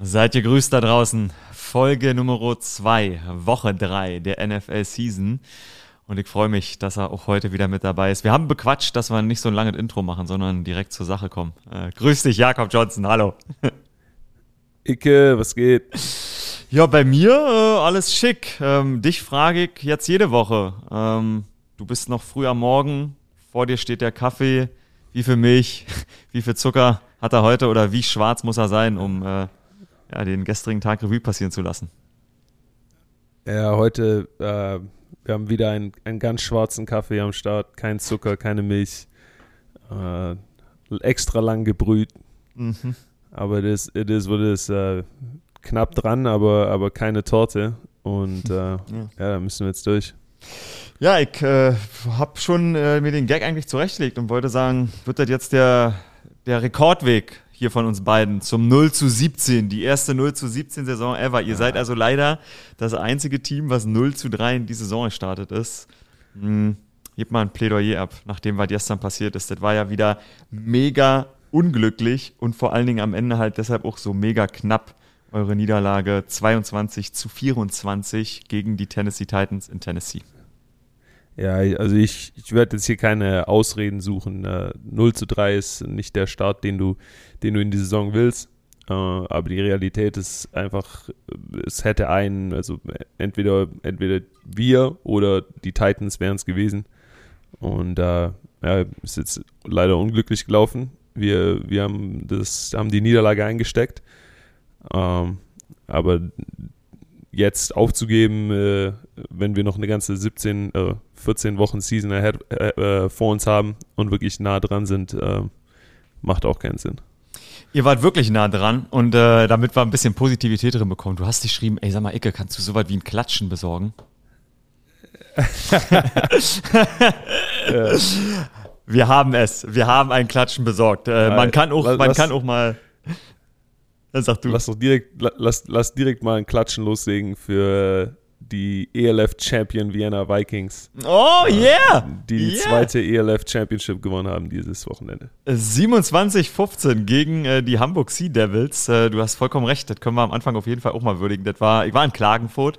Seid ihr grüßt da draußen. Folge Nummer 2, Woche 3 der NFL Season. Und ich freue mich, dass er auch heute wieder mit dabei ist. Wir haben bequatscht, dass wir nicht so ein langes Intro machen, sondern direkt zur Sache kommen. Äh, grüß dich, Jakob Johnson. Hallo. Icke, was geht? Ja, bei mir äh, alles schick. Ähm, dich frage ich jetzt jede Woche. Ähm, du bist noch früh am Morgen, vor dir steht der Kaffee. Wie viel Milch, wie viel Zucker hat er heute oder wie schwarz muss er sein, um äh, ja, den gestrigen Tag Revue passieren zu lassen? Ja, heute, äh, wir haben wieder einen, einen ganz schwarzen Kaffee am Start. Kein Zucker, keine Milch. Äh, extra lang gebrüht. Mhm. Aber das it is what it is. Äh, knapp dran, aber, aber keine Torte. Und äh, ja. ja, da müssen wir jetzt durch. Ja, ich äh, habe schon äh, mir den Gag eigentlich zurechtgelegt und wollte sagen, wird das jetzt der, der Rekordweg hier von uns beiden zum 0 zu 17, die erste 0 zu 17 Saison ever. Ihr ja. seid also leider das einzige Team, was 0 zu 3 in die Saison gestartet ist. Hm, gebt mal ein Plädoyer ab, nachdem was gestern passiert ist. Das war ja wieder mega unglücklich und vor allen Dingen am Ende halt deshalb auch so mega knapp. Eure Niederlage 22 zu 24 gegen die Tennessee Titans in Tennessee. Ja, also ich, ich werde jetzt hier keine Ausreden suchen. Äh, 0 zu 3 ist nicht der Start, den du, den du in die Saison willst. Äh, aber die Realität ist einfach, es hätte einen, also entweder, entweder wir oder die Titans wären es gewesen. Und äh, ja, ist jetzt leider unglücklich gelaufen. Wir, wir haben, das, haben die Niederlage eingesteckt. Ähm, aber jetzt aufzugeben, äh, wenn wir noch eine ganze 17, äh, 14 Wochen Season ahead, äh, äh, vor uns haben und wirklich nah dran sind, äh, macht auch keinen Sinn. Ihr wart wirklich nah dran und äh, damit wir ein bisschen Positivität drin bekommen. Du hast geschrieben, ey, sag mal, Icke, kannst du so weit wie ein Klatschen besorgen? wir haben es. Wir haben ein Klatschen besorgt. man kann auch, man kann auch mal dann sag du. Lass doch direkt, lass, lass direkt mal ein Klatschen loslegen für die ELF Champion Vienna Vikings. Oh yeah! Die die yeah. zweite ELF Championship gewonnen haben dieses Wochenende. 27-15 gegen äh, die Hamburg Sea Devils. Äh, du hast vollkommen recht, das können wir am Anfang auf jeden Fall auch mal würdigen. Das war, ich war in Klagenfurt,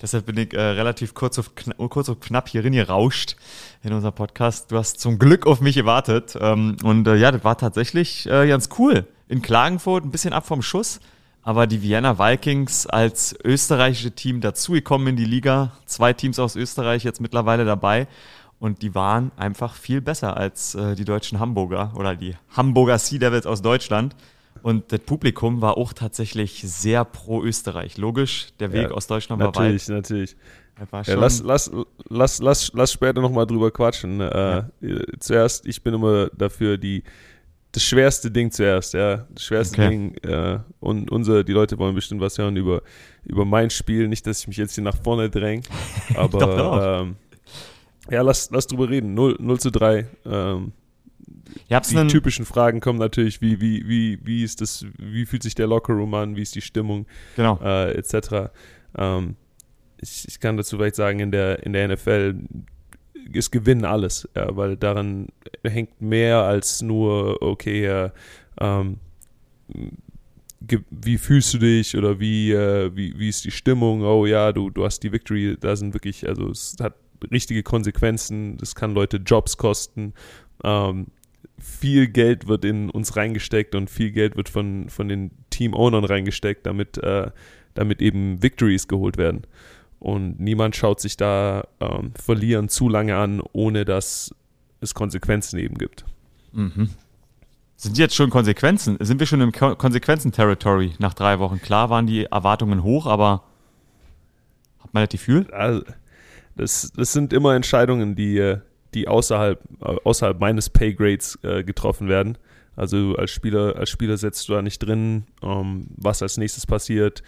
deshalb bin ich äh, relativ kurz auf, kurz auf knapp hierin gerauscht in unserem Podcast. Du hast zum Glück auf mich gewartet. Ähm, und äh, ja, das war tatsächlich äh, ganz cool in Klagenfurt, ein bisschen ab vom Schuss. Aber die Vienna Vikings als österreichische Team dazugekommen in die Liga. Zwei Teams aus Österreich jetzt mittlerweile dabei. Und die waren einfach viel besser als äh, die deutschen Hamburger oder die Hamburger Sea Devils aus Deutschland. Und das Publikum war auch tatsächlich sehr pro Österreich. Logisch, der Weg ja, aus Deutschland war natürlich, weit. Natürlich, natürlich. Ja, lass, lass, lass, lass, lass später nochmal drüber quatschen. Äh, ja. Zuerst, ich bin immer dafür, die, das schwerste Ding zuerst, ja. Das schwerste okay. Ding. Äh, und unsere, die Leute wollen bestimmt was hören über, über mein Spiel. Nicht, dass ich mich jetzt hier nach vorne dränge. Aber ähm, ja, lass, lass drüber reden. 0, 0 zu 3. Ähm, die typischen Fragen kommen natürlich, wie, wie, wie, wie ist das, wie fühlt sich der Lockerroom an, wie ist die Stimmung, genau. äh, etc. Ähm, ich, ich kann dazu vielleicht sagen, in der, in der NFL es gewinnen alles, ja, weil daran hängt mehr als nur, okay, ja, ähm, wie fühlst du dich oder wie, äh, wie, wie ist die Stimmung? Oh ja, du, du hast die Victory, da sind wirklich, also es hat richtige Konsequenzen, das kann Leute Jobs kosten. Ähm, viel Geld wird in uns reingesteckt und viel Geld wird von, von den Team-Ownern reingesteckt, damit, äh, damit eben Victories geholt werden. Und niemand schaut sich da ähm, Verlieren zu lange an, ohne dass es Konsequenzen eben gibt. Mhm. Sind jetzt schon Konsequenzen? Sind wir schon im Konsequenzen-Territory nach drei Wochen? Klar waren die Erwartungen hoch, aber hat man das Gefühl? Also, das, das sind immer Entscheidungen, die, die außerhalb, außerhalb meines Paygrades äh, getroffen werden. Also als Spieler, als Spieler setzt du da nicht drin, ähm, was als nächstes passiert,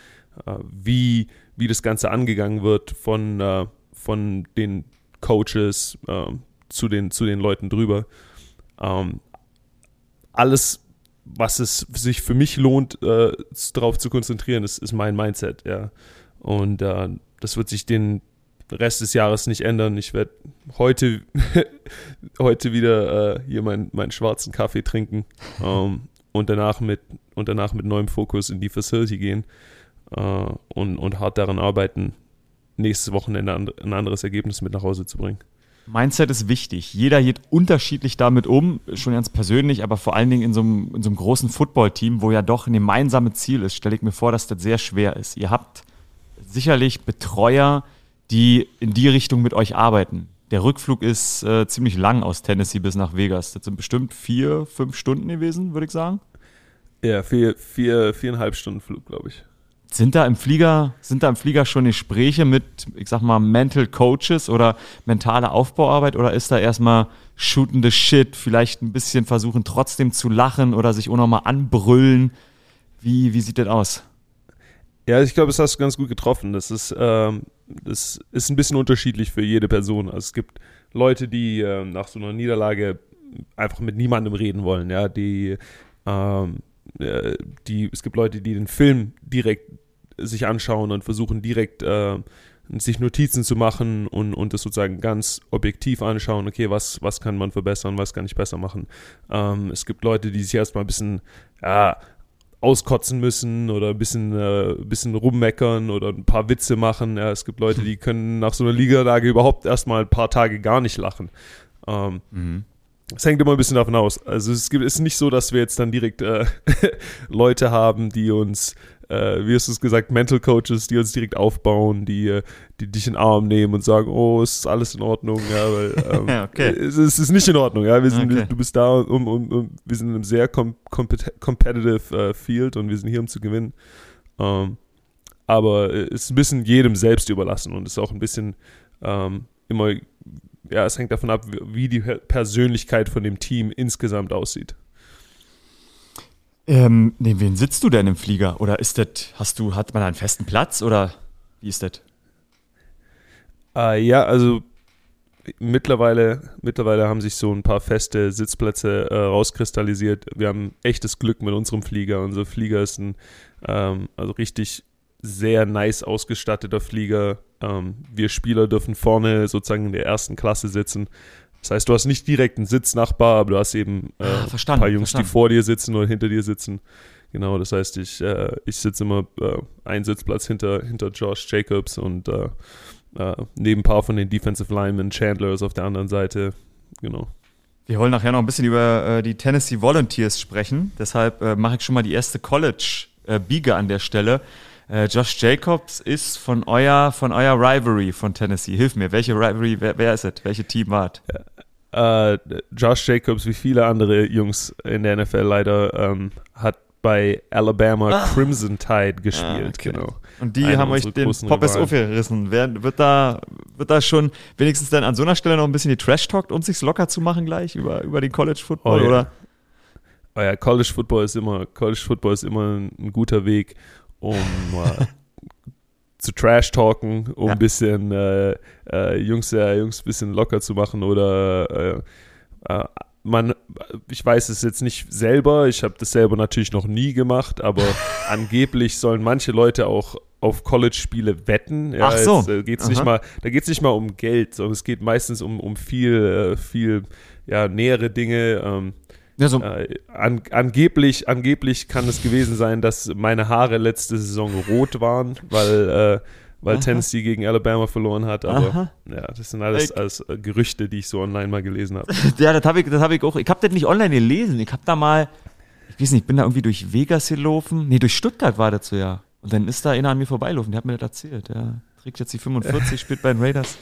äh, wie wie das Ganze angegangen wird von, äh, von den Coaches äh, zu, den, zu den Leuten drüber. Ähm, alles, was es sich für mich lohnt, äh, darauf zu konzentrieren, ist, ist mein Mindset. Ja. Und äh, das wird sich den Rest des Jahres nicht ändern. Ich werde heute, heute wieder äh, hier meinen, meinen schwarzen Kaffee trinken. Ähm, und danach mit und danach mit neuem Fokus in die Facility gehen äh, und, und hart daran arbeiten, nächstes Wochenende ein anderes Ergebnis mit nach Hause zu bringen. Mindset ist wichtig. Jeder geht unterschiedlich damit um, schon ganz persönlich, aber vor allen Dingen in so einem, in so einem großen Footballteam, wo ja doch ein gemeinsames Ziel ist, stelle ich mir vor, dass das sehr schwer ist. Ihr habt sicherlich Betreuer, die in die Richtung mit euch arbeiten. Der Rückflug ist äh, ziemlich lang aus Tennessee bis nach Vegas. Das sind bestimmt vier, fünf Stunden gewesen, würde ich sagen. Ja, vier, vier, viereinhalb Stunden Flug, glaube ich. Sind da im Flieger, sind da im Flieger schon Gespräche mit, ich sag mal, Mental Coaches oder mentale Aufbauarbeit oder ist da erstmal shooting the shit, vielleicht ein bisschen versuchen trotzdem zu lachen oder sich auch nochmal anbrüllen? Wie, wie sieht das aus? Ja, ich glaube, das hast du ganz gut getroffen. Das ist, ähm, das ist ein bisschen unterschiedlich für jede Person. Also es gibt Leute, die äh, nach so einer Niederlage einfach mit niemandem reden wollen, ja, die ähm, äh, die, es gibt Leute, die den Film direkt sich anschauen und versuchen direkt äh, sich Notizen zu machen und, und das sozusagen ganz objektiv anschauen, okay, was, was kann man verbessern, was kann ich besser machen. Ähm, es gibt Leute, die sich erstmal ein bisschen ja, auskotzen müssen oder ein bisschen, äh, bisschen rummeckern oder ein paar Witze machen. Ja, es gibt Leute, die können nach so einer Ligalage überhaupt erstmal ein paar Tage gar nicht lachen. Ähm, mhm es hängt immer ein bisschen davon aus. Also es gibt, ist nicht so, dass wir jetzt dann direkt äh, Leute haben, die uns, äh, wie hast du es gesagt, Mental Coaches, die uns direkt aufbauen, die, äh, die dich in den Arm nehmen und sagen, oh, es ist alles in Ordnung, ja, weil ähm, okay. es, es, ist nicht in Ordnung, ja. Wir sind, okay. du bist da, um, um, um, wir sind in einem sehr com competitive äh, Field und wir sind hier, um zu gewinnen. Ähm, aber es ist ein bisschen jedem selbst überlassen und es ist auch ein bisschen ähm, immer ja, es hängt davon ab, wie die Persönlichkeit von dem Team insgesamt aussieht. Ähm, neben wen sitzt du denn im Flieger? Oder ist das, hast du, hat man einen festen Platz oder wie ist das? Äh, ja, also mittlerweile, mittlerweile haben sich so ein paar feste Sitzplätze äh, rauskristallisiert. Wir haben echtes Glück mit unserem Flieger. Unser Flieger ist ein ähm, also richtig sehr nice ausgestatteter Flieger. Ähm, wir Spieler dürfen vorne sozusagen in der ersten Klasse sitzen. Das heißt, du hast nicht direkt einen Sitznachbar, aber du hast eben äh, ah, ein paar Jungs, verstanden. die vor dir sitzen oder hinter dir sitzen. Genau, das heißt, ich, äh, ich sitze immer äh, einen Sitzplatz hinter, hinter Josh Jacobs und äh, äh, neben ein paar von den Defensive Linemen, Chandlers auf der anderen Seite. Genau. Wir wollen nachher noch ein bisschen über äh, die Tennessee Volunteers sprechen. Deshalb mache ich schon mal die erste College-Biege an der Stelle. Äh, Josh Jacobs ist von euer, von euer Rivalry von Tennessee. Hilf mir, welche Rivalry, wer, wer ist es? Welche Team war äh, Josh Jacobs, wie viele andere Jungs in der NFL leider, ähm, hat bei Alabama ah. Crimson Tide gespielt. Ah, okay. Genau. Und die Eine haben euch den Poppes aufgerissen. Wer, wird, da, wird da schon wenigstens dann an so einer Stelle noch ein bisschen die Trash talkt, um sich locker zu machen gleich über, über den College Football, oh, ja. oder? Oh ja, College Football ist immer, College Football ist immer ein, ein guter Weg um äh, zu trash-talken, um ja. ein bisschen äh, äh, Jungs, äh, Jungs ein bisschen locker zu machen oder äh, äh, man, ich weiß es jetzt nicht selber, ich habe das selber natürlich noch nie gemacht, aber angeblich sollen manche Leute auch auf College-Spiele wetten. Ja, Ach so. Jetzt, äh, geht's nicht mal, da geht es nicht mal um Geld, sondern es geht meistens um, um viel, viel ja, nähere Dinge. Ähm, ja, so. Äh, an, angeblich, angeblich kann es gewesen sein, dass meine Haare letzte Saison rot waren, weil, äh, weil Tennessee gegen Alabama verloren hat. Aber Aha. ja, das sind alles, alles äh, Gerüchte, die ich so online mal gelesen habe. ja, das habe ich, hab ich auch. Ich habe das nicht online gelesen. Ich habe da mal, ich weiß nicht, ich bin da irgendwie durch Vegas gelaufen. Nee, durch Stuttgart war das so, ja. Und dann ist da einer an mir vorbeigelaufen, der hat mir das erzählt. Der trägt jetzt die 45, spielt bei den Raiders.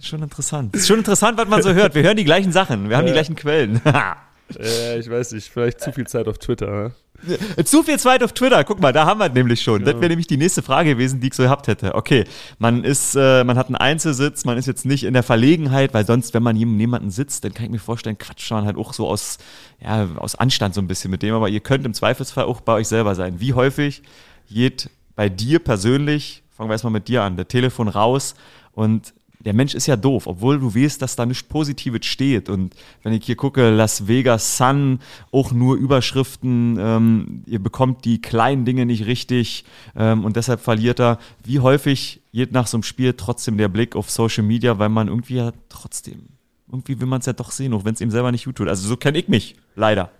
Schon interessant. Ist schon interessant, was man so hört. Wir hören die gleichen Sachen, wir haben die gleichen Quellen. Ja, ich weiß nicht, vielleicht zu viel Zeit auf Twitter. Ne? Zu viel Zeit auf Twitter, guck mal, da haben wir nämlich schon. Ja. Das wäre nämlich die nächste Frage gewesen, die ich so gehabt hätte. Okay, man ist, äh, man hat einen Einzelsitz, man ist jetzt nicht in der Verlegenheit, weil sonst, wenn man jemanden sitzt, dann kann ich mir vorstellen, quatscht man halt auch so aus, ja, aus Anstand so ein bisschen mit dem, aber ihr könnt im Zweifelsfall auch bei euch selber sein. Wie häufig geht bei dir persönlich, fangen wir erstmal mit dir an, der Telefon raus und der Mensch ist ja doof, obwohl du weißt, dass da nichts Positives steht. Und wenn ich hier gucke, Las Vegas Sun, auch nur Überschriften, ähm, ihr bekommt die kleinen Dinge nicht richtig ähm, und deshalb verliert er. Wie häufig geht nach so einem Spiel trotzdem der Blick auf Social Media, weil man irgendwie ja trotzdem, irgendwie will man es ja doch sehen, auch wenn es ihm selber nicht gut tut. Also so kenne ich mich, leider.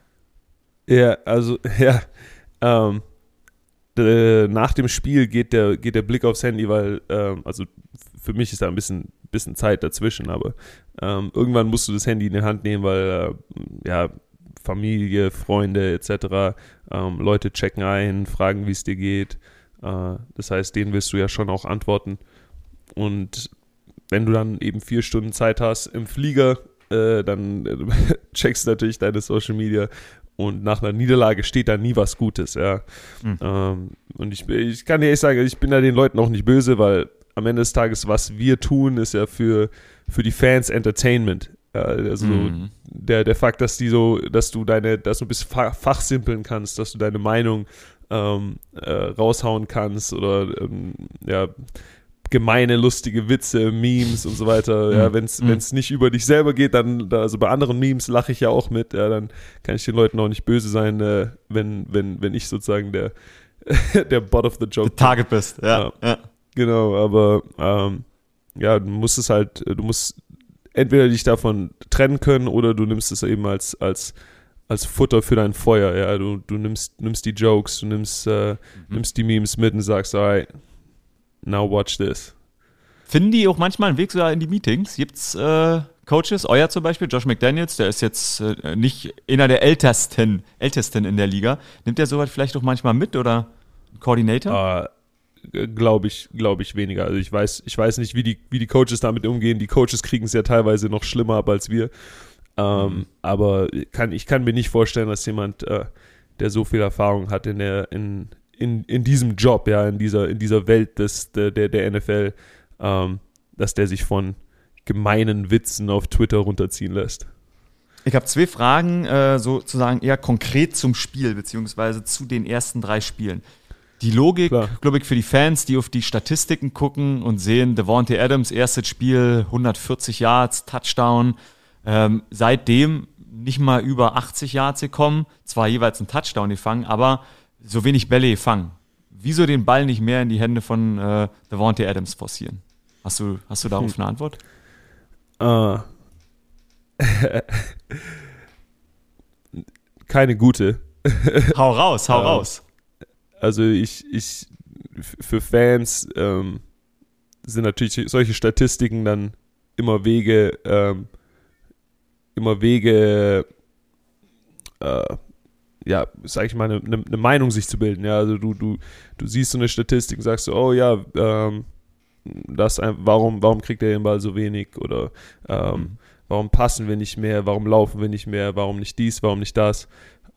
Ja, also, ja. Ähm, nach dem Spiel geht der, geht der Blick aufs Handy, weil, ähm, also für mich ist da ein bisschen, bisschen Zeit dazwischen, aber ähm, irgendwann musst du das Handy in die Hand nehmen, weil, äh, ja, Familie, Freunde etc., ähm, Leute checken ein, fragen, wie es dir geht. Äh, das heißt, denen wirst du ja schon auch antworten. Und wenn du dann eben vier Stunden Zeit hast im Flieger, äh, dann äh, checkst du natürlich deine Social Media und nach einer Niederlage steht da nie was Gutes, ja. Mhm. Ähm, und ich, ich kann dir echt sagen, ich bin da den Leuten auch nicht böse, weil am Ende des Tages, was wir tun, ist ja für, für die Fans Entertainment. Ja, also mhm. der, der Fakt, dass die so, dass du deine, dass du bis fachsimpeln kannst, dass du deine Meinung ähm, äh, raushauen kannst oder ähm, ja, gemeine, lustige Witze, Memes und so weiter. Ja, mhm. wenn es mhm. nicht über dich selber geht, dann, also bei anderen Memes lache ich ja auch mit, ja, dann kann ich den Leuten auch nicht böse sein, äh, wenn, wenn, wenn ich sozusagen der, der Bot of the Joke the Target bist, ja. ja. Genau, aber ähm, ja, du musst es halt, du musst entweder dich davon trennen können oder du nimmst es eben als, als, als Futter für dein Feuer, ja. Du, du nimmst, nimmst die Jokes, du nimmst, äh, mhm. nimmst die Memes mit und sagst, alright, now watch this. Finden die auch manchmal einen Weg sogar in die Meetings? Gibt's äh, Coaches, euer zum Beispiel, Josh McDaniels, der ist jetzt äh, nicht einer der ältesten, ältesten in der Liga. Nimmt der sowas vielleicht auch manchmal mit oder Coordinator? Uh, glaube ich, glaube ich weniger. Also ich weiß, ich weiß nicht, wie die, wie die Coaches damit umgehen. Die Coaches kriegen es ja teilweise noch schlimmer ab als wir. Ähm, mhm. Aber kann, ich kann mir nicht vorstellen, dass jemand, äh, der so viel Erfahrung hat in der, in, in, in diesem Job, ja, in dieser, in dieser Welt des, der, der, der NFL, ähm, dass der sich von gemeinen Witzen auf Twitter runterziehen lässt. Ich habe zwei Fragen, äh, sozusagen eher konkret zum Spiel, beziehungsweise zu den ersten drei Spielen. Die Logik, glaube ich, für die Fans, die auf die Statistiken gucken und sehen, Devontae Adams, erstes Spiel, 140 Yards, Touchdown, ähm, seitdem nicht mal über 80 Yards gekommen, zwar jeweils ein Touchdown gefangen, aber so wenig Bälle gefangen. Wieso den Ball nicht mehr in die Hände von äh, Devontae Adams forcieren? Hast du, hast du darauf hm. eine Antwort? Uh. Keine gute. hau raus, hau uh, raus. Also ich, ich für Fans ähm, sind natürlich solche Statistiken dann immer Wege, ähm, immer Wege, äh, ja, sag ich mal, eine, eine, Meinung sich zu bilden. Ja, also du, du, du siehst so eine Statistik und sagst so, oh ja, ähm, das, warum, warum kriegt er den Ball so wenig oder ähm, mhm. warum passen wir nicht mehr, warum laufen wir nicht mehr, warum nicht dies, warum nicht das.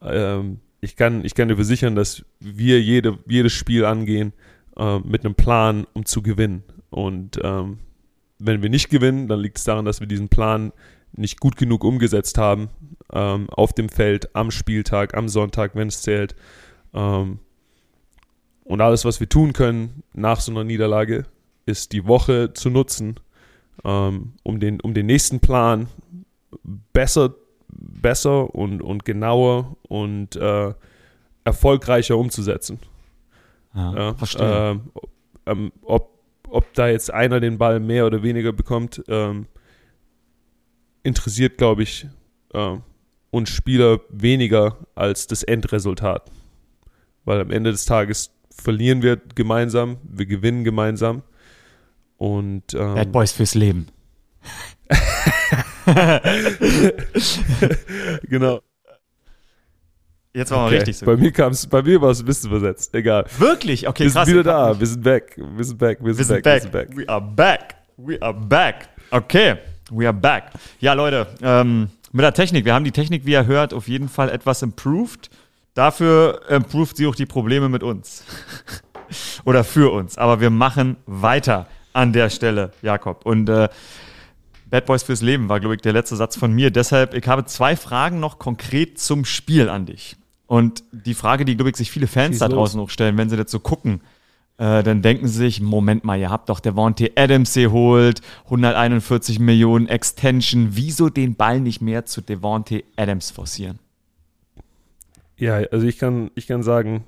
Ähm, ich, kann, ich kann dir versichern, dass wir jede, jedes Spiel angehen äh, mit einem Plan, um zu gewinnen. Und ähm, wenn wir nicht gewinnen, dann liegt es daran, dass wir diesen Plan nicht gut genug umgesetzt haben ähm, auf dem Feld, am Spieltag, am Sonntag, wenn es zählt. Ähm, und alles, was wir tun können nach so einer Niederlage, ist die Woche zu nutzen, ähm, um, den, um den nächsten Plan besser, besser und, und genauer und äh, erfolgreicher umzusetzen. Ja, ja verstehe. Ähm, ähm, ob, ob da jetzt einer den Ball mehr oder weniger bekommt, ähm, interessiert, glaube ich, äh, uns Spieler weniger als das Endresultat. Weil am Ende des Tages verlieren wir gemeinsam, wir gewinnen gemeinsam. Und, ähm, Bad Boys fürs Leben. genau. Jetzt war okay. richtig so. Bei mir kam's, bei mir war es ein bisschen versetzt. Egal. Wirklich? Okay, wir krass. Wir sind wieder da. Wir sind back. Wir sind back. Wir sind, wir back. sind back. We are back. We are back. Okay. We are back. Ja, Leute, ähm, mit der Technik. Wir haben die Technik, wie ihr hört, auf jeden Fall etwas improved. Dafür improved sie auch die Probleme mit uns. Oder für uns. Aber wir machen weiter an der Stelle, Jakob. Und äh, Bad Boys fürs Leben war, glaube ich, der letzte Satz von mir. Deshalb, ich habe zwei Fragen noch konkret zum Spiel an dich. Und die Frage, die, glaube ich, sich viele Fans da draußen los. auch stellen, wenn sie das so gucken, äh, dann denken sie sich, Moment mal, ihr habt doch der Devontae Adams geholt, 141 Millionen Extension, wieso den Ball nicht mehr zu Devontae Adams forcieren? Ja, also ich kann, ich kann sagen,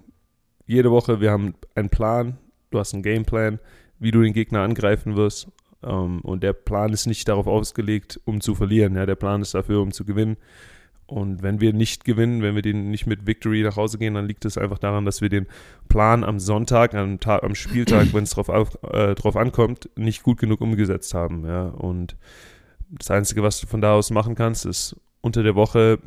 jede Woche, wir haben einen Plan, du hast einen Gameplan, wie du den Gegner angreifen wirst. Um, ähm, und der Plan ist nicht darauf ausgelegt, um zu verlieren. Ja, der Plan ist dafür, um zu gewinnen. Und wenn wir nicht gewinnen, wenn wir den nicht mit Victory nach Hause gehen, dann liegt es einfach daran, dass wir den Plan am Sonntag, am, Tag, am Spieltag, wenn es drauf, auf, äh, drauf ankommt, nicht gut genug umgesetzt haben. Ja. Und das Einzige, was du von da aus machen kannst, ist unter der Woche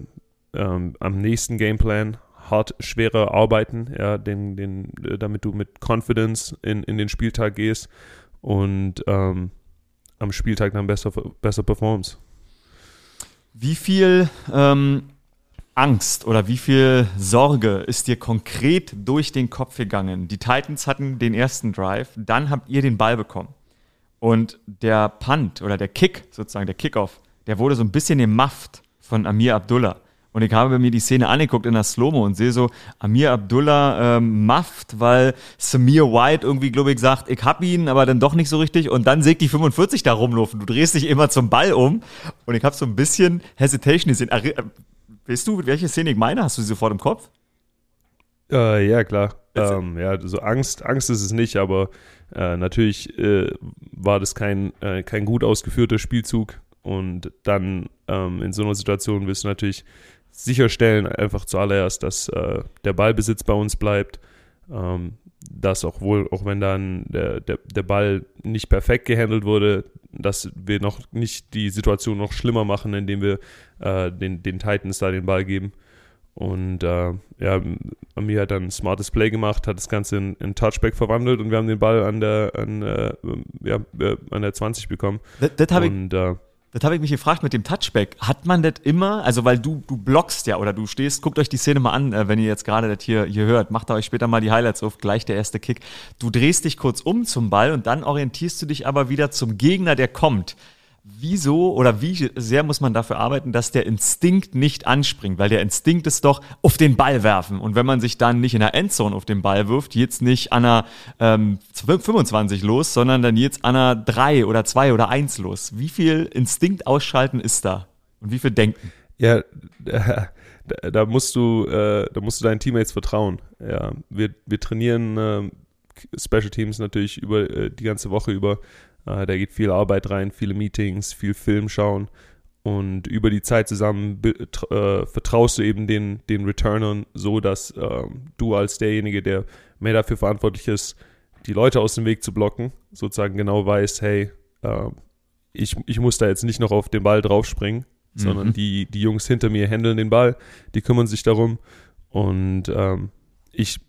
ähm, am nächsten Gameplan hart schwerer arbeiten, ja, den, den, damit du mit Confidence in, in den Spieltag gehst und ähm, am Spieltag dann besser, besser performst. Wie viel ähm, Angst oder wie viel Sorge ist dir konkret durch den Kopf gegangen? Die Titans hatten den ersten Drive, dann habt ihr den Ball bekommen. Und der Punt oder der Kick, sozusagen der Kickoff, der wurde so ein bisschen gemufft von Amir Abdullah. Und ich habe mir die Szene angeguckt in der Slow-Mo und sehe so, Amir Abdullah ähm, mafft, weil Samir White irgendwie, glaube ich, sagt, ich hab ihn, aber dann doch nicht so richtig. Und dann sägt die 45 da rumlaufen. Du drehst dich immer zum Ball um. Und ich habe so ein bisschen Hesitation gesehen. Äh, weißt du, welche Szene ich meine? Hast du sie sofort im Kopf? Äh, ja, klar. Ähm, ja, so Angst, Angst ist es nicht, aber äh, natürlich äh, war das kein, äh, kein gut ausgeführter Spielzug. Und dann ähm, in so einer Situation wirst du natürlich sicherstellen, einfach zuallererst, dass äh, der Ballbesitz bei uns bleibt. Ähm, dass auch wohl, auch wenn dann der, der, der Ball nicht perfekt gehandelt wurde, dass wir noch nicht die Situation noch schlimmer machen, indem wir äh, den, den Titans da den Ball geben. Und äh, ja, Amir hat dann ein smartes Play gemacht, hat das Ganze in, in Touchback verwandelt und wir haben den Ball an der, an, äh, ja, äh, an der 20 bekommen. Das, das habe ich, äh, das habe ich mich gefragt mit dem Touchback. Hat man das immer, also weil du, du blockst ja oder du stehst, guckt euch die Szene mal an, äh, wenn ihr jetzt gerade das hier, hier hört, macht euch später mal die Highlights auf, gleich der erste Kick. Du drehst dich kurz um zum Ball und dann orientierst du dich aber wieder zum Gegner, der kommt wieso oder wie sehr muss man dafür arbeiten, dass der Instinkt nicht anspringt? Weil der Instinkt ist doch auf den Ball werfen. Und wenn man sich dann nicht in der Endzone auf den Ball wirft, jetzt nicht an einer ähm, 25 los, sondern dann jetzt an einer 3 oder 2 oder 1 los. Wie viel Instinkt ausschalten ist da? Und wie viel Denken? Ja, da, da musst du, äh, da musst du deinen Teammates vertrauen. Ja, wir, wir trainieren äh, Special Teams natürlich über äh, die ganze Woche über äh, da geht viel Arbeit rein, viele Meetings, viel Film schauen. Und über die Zeit zusammen äh, vertraust du eben den, den Returnern so, dass äh, du als derjenige, der mehr dafür verantwortlich ist, die Leute aus dem Weg zu blocken, sozusagen genau weißt, hey, äh, ich, ich muss da jetzt nicht noch auf den Ball draufspringen, mhm. sondern die, die Jungs hinter mir handeln den Ball, die kümmern sich darum. Und ähm, ich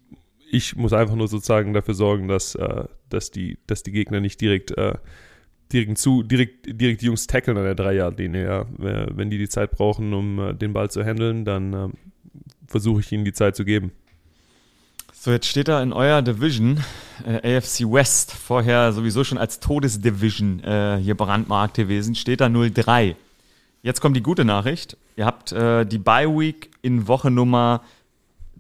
ich muss einfach nur sozusagen dafür sorgen, dass, äh, dass, die, dass die Gegner nicht direkt, äh, direkt, zu, direkt, direkt die Jungs tackeln an der Dreierlinie. Ja. Wenn die die Zeit brauchen, um äh, den Ball zu handeln, dann äh, versuche ich ihnen die Zeit zu geben. So, jetzt steht da in eurer Division, äh, AFC West, vorher sowieso schon als Todesdivision äh, hier brandmarkt gewesen, steht da 0-3. Jetzt kommt die gute Nachricht. Ihr habt die Bye Week in Woche Nummer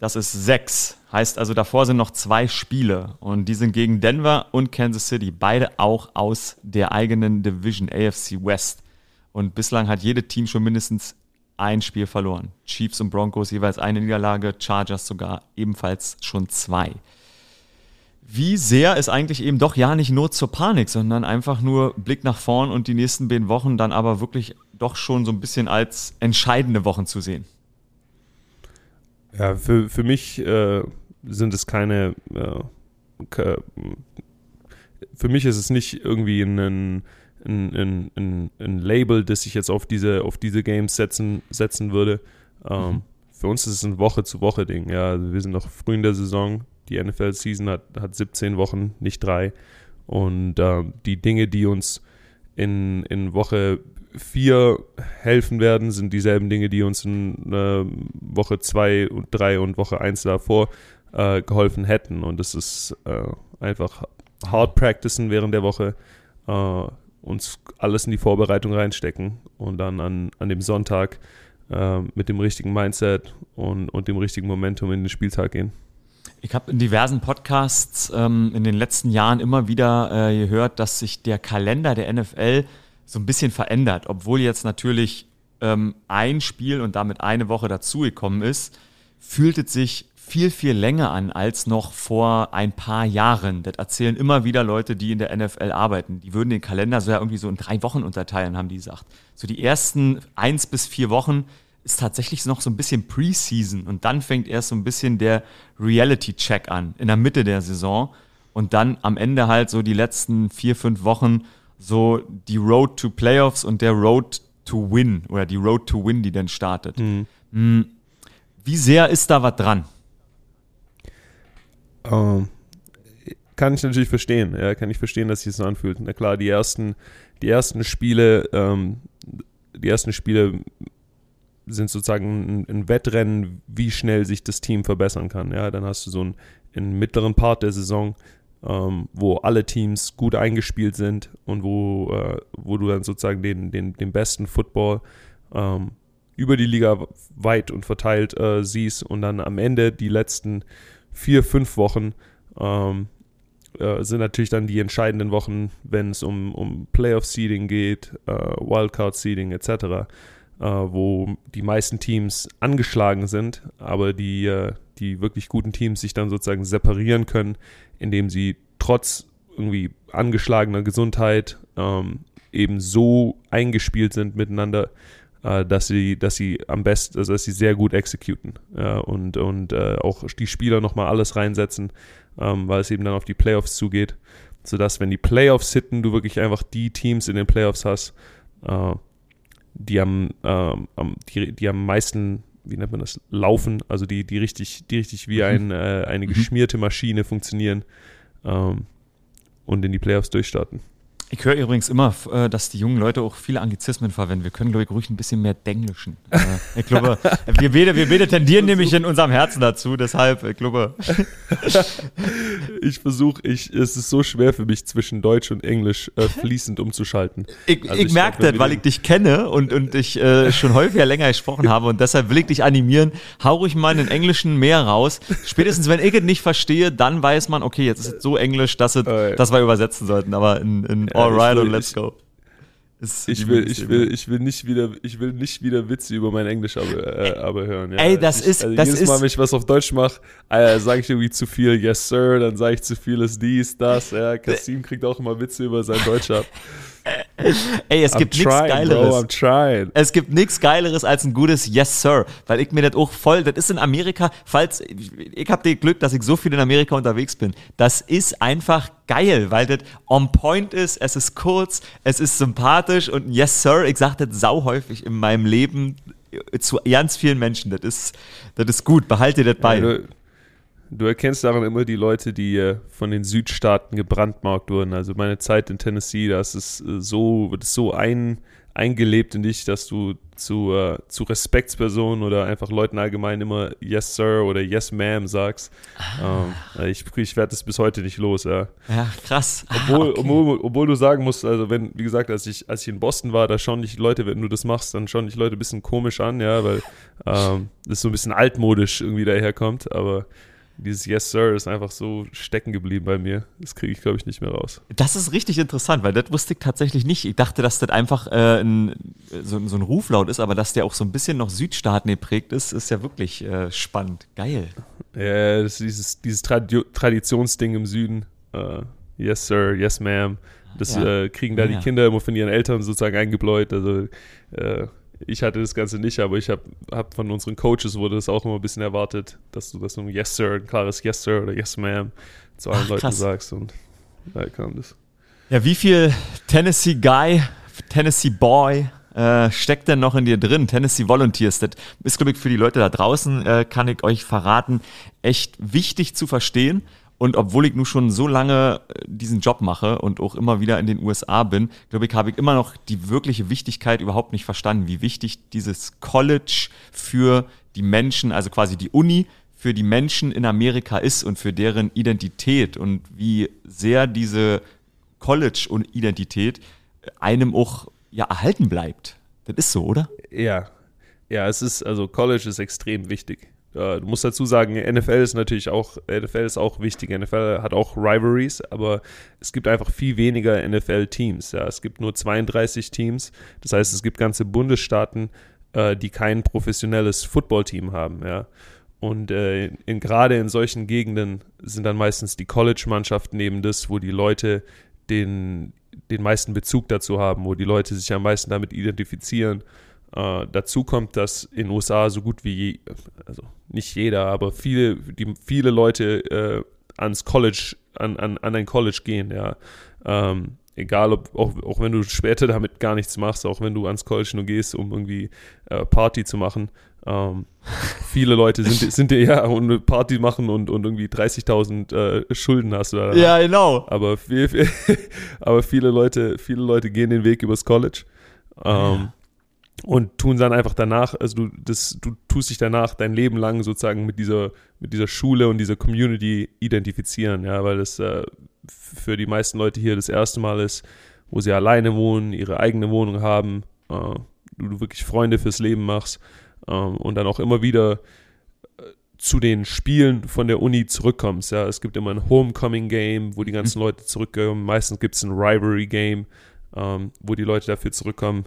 das ist sechs. Heißt also, davor sind noch zwei Spiele. Und die sind gegen Denver und Kansas City. Beide auch aus der eigenen Division, AFC West. Und bislang hat jede Team schon mindestens ein Spiel verloren. Chiefs und Broncos jeweils eine Niederlage, Chargers sogar ebenfalls schon zwei. Wie sehr ist eigentlich eben doch ja nicht nur zur Panik, sondern einfach nur Blick nach vorn und die nächsten beiden Wochen dann aber wirklich doch schon so ein bisschen als entscheidende Wochen zu sehen? Ja, für, für mich äh, sind es keine. Äh, für mich ist es nicht irgendwie ein, ein, ein, ein, Label, das ich jetzt auf diese, auf diese Games setzen, setzen würde. Ähm, mhm. Für uns ist es ein Woche-zu-Woche-Ding. Ja, also wir sind noch früh in der Saison. Die NFL-Season hat, hat 17 Wochen, nicht drei. Und äh, die Dinge, die uns in, in Woche 4 helfen werden, sind dieselben Dinge, die uns in äh, Woche 2 und 3 und Woche 1 davor äh, geholfen hätten. Und es ist äh, einfach hard practicen während der Woche, äh, uns alles in die Vorbereitung reinstecken und dann an, an dem Sonntag äh, mit dem richtigen Mindset und, und dem richtigen Momentum in den Spieltag gehen. Ich habe in diversen Podcasts ähm, in den letzten Jahren immer wieder äh, gehört, dass sich der Kalender der NFL so ein bisschen verändert, obwohl jetzt natürlich ähm, ein Spiel und damit eine Woche dazugekommen ist, fühlt es sich viel, viel länger an als noch vor ein paar Jahren. Das erzählen immer wieder Leute, die in der NFL arbeiten. Die würden den Kalender so ja irgendwie so in drei Wochen unterteilen, haben die gesagt. So die ersten eins bis vier Wochen ist tatsächlich noch so ein bisschen Preseason und dann fängt erst so ein bisschen der Reality-Check an, in der Mitte der Saison und dann am Ende halt so die letzten vier, fünf Wochen so die Road to Playoffs und der Road to Win oder die Road to Win, die dann startet. Mhm. Hm, wie sehr ist da was dran? Ähm, kann ich natürlich verstehen. Ja, kann ich verstehen, dass sich das so anfühlt. Na klar, die ersten, die ersten Spiele, ähm, die ersten Spiele sind sozusagen ein, ein, Wettrennen, wie schnell sich das Team verbessern kann. Ja, dann hast du so einen, einen mittleren Part der Saison, ähm, wo alle Teams gut eingespielt sind und wo, äh, wo du dann sozusagen den, den, den besten Football ähm, über die Liga weit und verteilt äh, siehst und dann am Ende die letzten vier, fünf Wochen ähm, äh, sind natürlich dann die entscheidenden Wochen, wenn es um, um Playoff-Seeding geht, äh, Wildcard-Seeding etc., äh, wo die meisten Teams angeschlagen sind, aber die, äh, die wirklich guten Teams sich dann sozusagen separieren können, indem sie trotz irgendwie angeschlagener Gesundheit ähm, eben so eingespielt sind miteinander, äh, dass sie, dass sie am besten, also dass sie sehr gut exekuten ja, und, und äh, auch die Spieler nochmal alles reinsetzen, ähm, weil es eben dann auf die Playoffs zugeht, sodass wenn die Playoffs hitten, du wirklich einfach die Teams in den Playoffs hast, äh, die am, ähm, die, die am meisten wie nennt man das, laufen, also die, die richtig, die richtig wie mhm. ein, äh, eine mhm. geschmierte Maschine funktionieren ähm, und in die Playoffs durchstarten. Ich höre übrigens immer, äh, dass die jungen Leute auch viele Anglizismen verwenden. Wir können, glaube ich, ruhig ein bisschen mehr Denglischen. Äh, ich glaube, wir beide, wir beide tendieren nämlich in unserem Herzen dazu, deshalb, ich glaube. Ich versuche, ich, es ist so schwer für mich, zwischen Deutsch und Englisch äh, fließend umzuschalten. Ich, also ich, ich merke das, weil ich dich kenne und, und ich äh, schon häufiger länger gesprochen habe und deshalb will ich dich animieren. Hau ruhig mal einen Englischen mehr raus. Spätestens, wenn ich es nicht verstehe, dann weiß man, okay, jetzt ist es so Englisch, dass, es, dass wir übersetzen sollten. Aber in, in Alright und let's go. Ich will, ich will, ich will nicht wieder, ich will nicht wieder Witze über mein Englisch aber, äh, aber hören. Ja. Ey, das ich, ist, also das jedes ist. Mal, wenn ich was auf Deutsch mache, äh, sage ich irgendwie zu viel Yes Sir, dann sage ich zu viel ist dies, das. Ja, Kasim kriegt auch immer Witze über sein Deutsch ab. Ey, es gibt nichts Geileres. Bro, es gibt nichts Geileres als ein gutes Yes, Sir. Weil ich mir das auch voll, das ist in Amerika, falls, ich habe das Glück, dass ich so viel in Amerika unterwegs bin. Das ist einfach geil, weil das on point ist, es ist kurz, es ist sympathisch und ein Yes, Sir, ich sage das sau häufig in meinem Leben zu ganz vielen Menschen. Das ist, das ist gut, behalte das bei. Ja, Du erkennst daran immer die Leute, die äh, von den Südstaaten gebrandmarkt wurden. Also meine Zeit in Tennessee, da ist es äh, so, wird es so ein, eingelebt in dich, dass du zu, äh, zu Respektspersonen oder einfach Leuten allgemein immer Yes Sir oder Yes Ma'am sagst. Ah. Ähm, ich ich werde das bis heute nicht los. Ja, ja krass. Ah, obwohl, okay. obwohl, obwohl, du sagen musst, also wenn, wie gesagt, als ich, als ich in Boston war, da schauen dich Leute, wenn du das machst, dann schauen dich Leute ein bisschen komisch an, ja, weil ähm, das so ein bisschen altmodisch irgendwie daherkommt, aber dieses Yes Sir ist einfach so stecken geblieben bei mir. Das kriege ich, glaube ich, nicht mehr raus. Das ist richtig interessant, weil das wusste ich tatsächlich nicht. Ich dachte, dass das einfach äh, ein, so, so, ein Ruflaut ist, aber dass der auch so ein bisschen noch Südstaaten geprägt ist, ist ja wirklich äh, spannend. Geil. Ja, das ist dieses, dieses Tradi Traditionsding im Süden. Uh, yes Sir, Yes Ma'am. Das ja. äh, kriegen da ja. die Kinder immer von ihren Eltern sozusagen eingebläut. Also äh, ich hatte das Ganze nicht, aber ich habe hab von unseren Coaches wurde das auch immer ein bisschen erwartet, dass du das so ein Yes Sir, ein klares Yes Sir oder Yes Ma'am zu allen Ach, Leuten sagst und da kam das. Ja, wie viel Tennessee Guy, Tennessee Boy äh, steckt denn noch in dir drin? Tennessee Volunteers, das ist, glaube ich, für die Leute da draußen, äh, kann ich euch verraten, echt wichtig zu verstehen. Und obwohl ich nun schon so lange äh, diesen Job mache und auch immer wieder in den USA bin, glaube ich, habe ich immer noch die wirkliche Wichtigkeit überhaupt nicht verstanden, wie wichtig dieses College für die Menschen, also quasi die Uni, für die Menschen in Amerika ist und für deren Identität und wie sehr diese College-Identität einem auch ja, erhalten bleibt. Das ist so, oder? Ja. Ja, es ist, also College ist extrem wichtig. Äh, du musst dazu sagen, NFL ist natürlich auch, NFL ist auch wichtig. NFL hat auch Rivalries, aber es gibt einfach viel weniger NFL-Teams. Ja. Es gibt nur 32 Teams. Das heißt, es gibt ganze Bundesstaaten, äh, die kein professionelles Footballteam haben. Ja. Und äh, in, gerade in solchen Gegenden sind dann meistens die College-Mannschaften eben das, wo die Leute den, den meisten Bezug dazu haben, wo die Leute sich am meisten damit identifizieren Äh, dazu kommt, dass in den USA so gut wie, also nicht jeder, aber viele, die, viele Leute äh, ans College, an, an, an ein College gehen, ja. Ähm, egal ob, auch, auch wenn du später damit gar nichts machst, auch wenn du ans College nur gehst, um irgendwie äh, Party zu machen. Ähm, viele Leute sind, sind dir ja und Party machen und, und irgendwie 30.000 äh, Schulden hast. Oder, ja, genau. Aber, viel, viel, aber viele Leute, viele Leute gehen den Weg übers College. Ähm, ja. Und tun dann einfach danach, also du, das, du tust dich danach dein Leben lang sozusagen mit dieser, mit dieser Schule und dieser Community identifizieren, ja, weil das äh, für die meisten Leute hier das erste Mal ist, wo sie alleine wohnen, ihre eigene Wohnung haben, äh, du, du, wirklich Freunde fürs Leben machst äh, und dann auch immer wieder äh, zu den Spielen von der Uni zurückkommst. Ja, es gibt immer ein Homecoming-Game, wo die ganzen mhm. Leute zurückkommen. Meistens gibt es ein Rivalry-Game, ähm, wo die Leute dafür zurückkommen.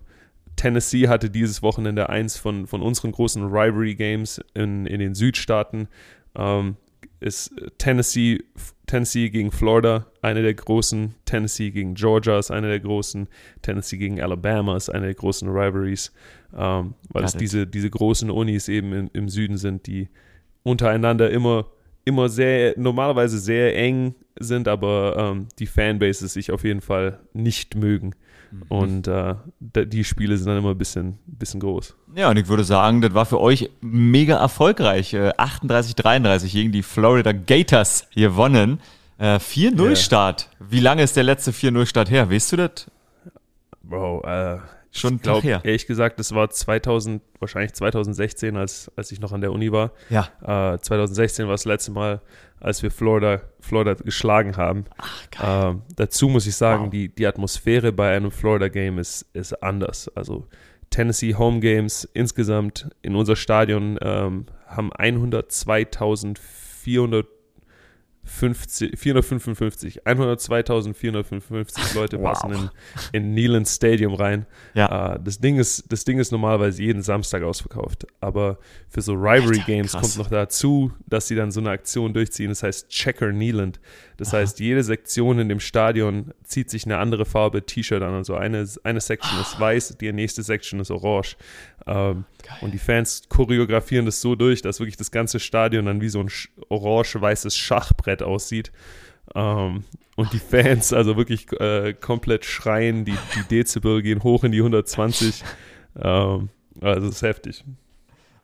Tennessee hatte dieses Wochenende eins von, von unseren großen Rivalry-Games in, in den Südstaaten. Ähm, ist Tennessee, Tennessee gegen Florida, eine der großen, Tennessee gegen Georgia ist eine der großen, Tennessee gegen Alabama ist eine der großen Rivalries, ähm, weil es diese, diese großen Unis eben in, im Süden sind, die untereinander immer, immer sehr, normalerweise sehr eng sind, aber ähm, die Fanbases sich auf jeden Fall nicht mögen. Mhm. Und äh, die Spiele sind dann immer ein bisschen, bisschen groß. Ja, und ich würde sagen, das war für euch mega erfolgreich. 38, 33 gegen die Florida Gators gewonnen. Äh, 4-0-Start. Yeah. Wie lange ist der letzte 4-0-Start her? Weißt du das? Bro, äh, schon glaub, her. Ehrlich gesagt, das war 2000, wahrscheinlich 2016, als, als ich noch an der Uni war. Ja. Äh, 2016 war das letzte Mal, als wir Florida, Florida geschlagen haben. Ach, geil. Äh, dazu muss ich sagen, wow. die, die Atmosphäre bei einem Florida-Game ist, ist anders. Also Tennessee Home Games insgesamt in unser Stadion ähm, haben 102.400 50, 455, 102.455 Leute wow. passen in, in Neyland Stadium rein. Ja. Uh, das, Ding ist, das Ding ist normalerweise jeden Samstag ausverkauft. Aber für so Rivalry Games kommt noch dazu, dass sie dann so eine Aktion durchziehen. Das heißt Checker Neyland. Das Aha. heißt, jede Sektion in dem Stadion zieht sich eine andere Farbe T-Shirt an. Also eine, eine Section ist weiß, die nächste Section ist orange. Ähm, und die Fans choreografieren das so durch, dass wirklich das ganze Stadion dann wie so ein orange-weißes Schachbrett aussieht. Ähm, und die Fans also wirklich äh, komplett schreien, die, die Dezibel gehen hoch in die 120. Ähm, also es ist heftig.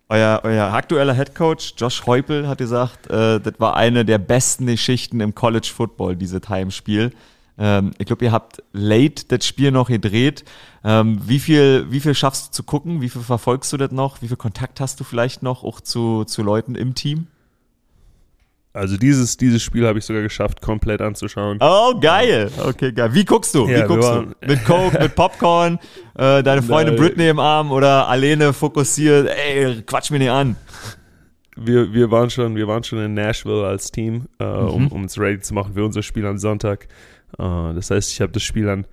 Euer, euer aktueller Headcoach Josh Heupel hat gesagt, äh, das war eine der besten Geschichten im College Football, dieses Heimspiel. Ähm, ich glaube, ihr habt late das Spiel noch gedreht. Ähm, wie, viel, wie viel schaffst du zu gucken? Wie viel verfolgst du das noch? Wie viel Kontakt hast du vielleicht noch auch zu, zu Leuten im Team? Also dieses, dieses Spiel habe ich sogar geschafft, komplett anzuschauen. Oh, geil. Okay, geil. Wie guckst du? Ja, Wie guckst du? Mit Coke, mit Popcorn, äh, deine Freundin Britney im Arm oder alleine fokussiert, ey, quatsch mir nicht an. Wir, wir, waren schon, wir waren schon in Nashville als Team, äh, mhm. um, um uns ready zu machen für unser Spiel am Sonntag. Uh, das heißt, ich habe das Spiel dann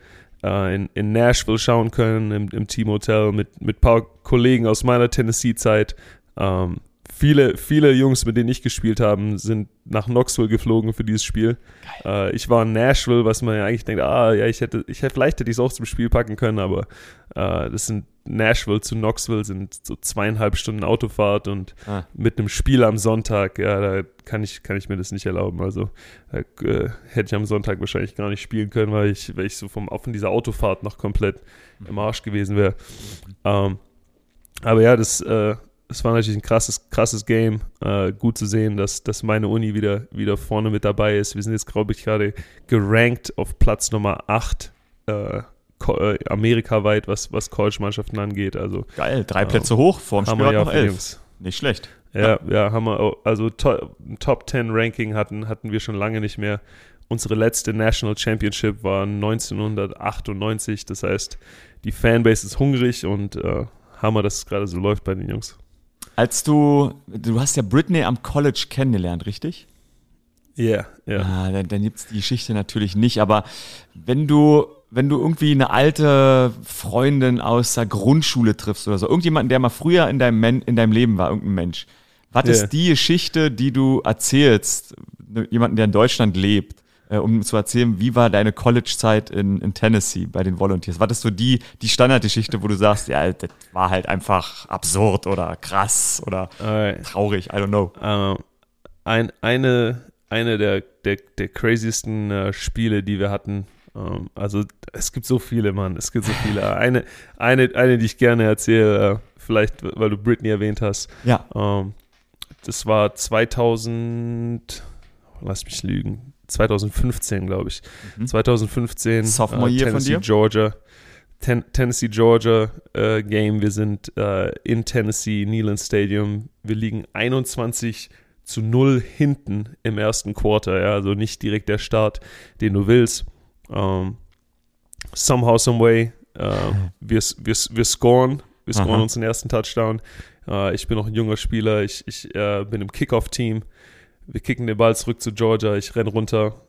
uh, in, in, Nashville schauen können, im, im Team Hotel mit, mit ein paar Kollegen aus meiner Tennessee-Zeit. Um, viele, viele Jungs, mit denen ich gespielt habe, sind nach Knoxville geflogen für dieses Spiel. Uh, ich war in Nashville, was man ja eigentlich denkt, ah, ja, ich hätte, ich hätte, vielleicht hätte ich es auch zum Spiel packen können, aber das sind Nashville zu Knoxville sind so zweieinhalb Stunden Autofahrt und ah. mit einem Spiel am Sonntag, ja, da kann ich, kann ich mir das nicht erlauben. Also äh, hätte ich am Sonntag wahrscheinlich gar nicht spielen können, weil ich, weil ich so vom, von dieser Autofahrt noch komplett im Arsch gewesen wäre. Ähm, aber ja, das, äh, das war natürlich ein krasses, krasses Game. Äh, gut zu sehen, dass, dass meine Uni wieder, wieder vorne mit dabei ist. Wir sind jetzt, glaube ich, gerade gerankt auf Platz Nummer 8 äh, äh, amerikaweit, was, was College-Mannschaften angeht. Also, Geil, drei ähm, Plätze hoch, vorm Spiel ja noch elf. Jungs. Nicht schlecht. Ja, ja, haben wir, also to, Top 10 Ranking hatten, hatten wir schon lange nicht mehr. Unsere letzte National Championship war 1998, das heißt, die Fanbase ist hungrig und äh, Hammer, dass es gerade so läuft bei den Jungs. Als du, du hast ja Britney am College kennengelernt, richtig? Ja, yeah, ja. Yeah. Ah, dann, dann gibt es die Geschichte natürlich nicht, aber wenn du wenn du irgendwie eine alte Freundin aus der Grundschule triffst oder so, irgendjemanden, der mal früher in deinem, Men in deinem Leben war, irgendein Mensch, was yeah. ist die Geschichte, die du erzählst, jemanden, der in Deutschland lebt, äh, um zu erzählen, wie war deine College-Zeit in, in Tennessee bei den Volunteers? War das so die, die Standardgeschichte, wo du sagst, ja, das war halt einfach absurd oder krass oder Alright. traurig, I don't know. Ähm, ein, eine, eine der, der, der craziesten äh, Spiele, die wir hatten. Ähm, also es gibt so viele, Mann. Es gibt so viele. Eine, eine, eine die ich gerne erzähle, äh, vielleicht, weil du Britney erwähnt hast. Ja. Ähm, das war 2000, lass mich lügen, 2015, glaube ich. 2015. Mhm. Sophomore Year von Tennessee, dir? Georgia. Ten Tennessee, Georgia äh, Game. Wir sind äh, in Tennessee, Neyland Stadium. Wir liegen 21 zu 0 hinten im ersten Quarter. Ja, also nicht direkt der Start, den du willst. Ähm, somehow, some way. Äh, wir, wir, wir scoren. Wir scoren Aha. unseren ersten Touchdown. Äh, ich bin noch ein junger Spieler. Ich, ich äh, bin im Kickoff-Team. Wir kicken den Ball zurück zu Georgia. Ich renn runter.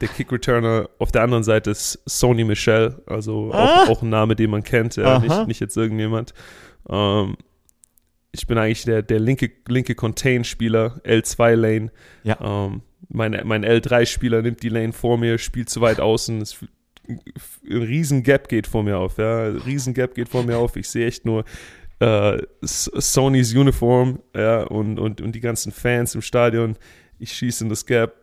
Der Kick-Returner auf der anderen Seite ist Sony Michel, also Ah. auch, auch ein Name, den man kennt, ja, nicht, nicht jetzt irgendjemand. Ähm, ich bin eigentlich der, der linke, linke Contain-Spieler, L2-Lane. Ja. Ähm, mein, mein L3-Spieler nimmt die Lane vor mir, spielt zu weit außen. Es, ein riesen Gap geht vor mir auf, ja. Ein riesen Gap geht vor mir auf. Ich sehe echt nur äh, Sonys Uniform, ja, und, und, und die ganzen Fans im Stadion. Ich schieße in das Gap.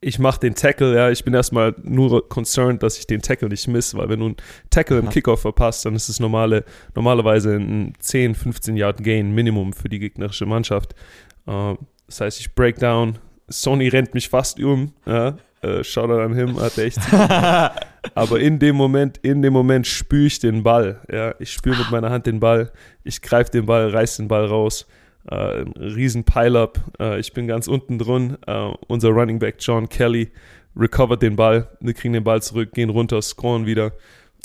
Ich mache den Tackle, ja. Ich bin erstmal nur concerned, dass ich den Tackle nicht miss, weil wenn du einen Tackle im. Kickoff verpasst, dann ist es normale, normalerweise ein 10, 15 Yard Gain Minimum für die gegnerische Mannschaft. Äh, das heißt, ich break down. Sony rennt mich fast um. Ja. Äh, Shoutout an him, hat echt aber in dem Moment, in dem Moment spüre ich den Ball. Ja, ich spüre mit meiner Hand den Ball. Ich greife den Ball, reiß den Ball raus. Äh, riesen Pile-Up. Äh, ich bin ganz unten drin. Äh, unser Running Back John Kelly recovert den Ball. Wir kriegen den Ball zurück, gehen runter, scoren wieder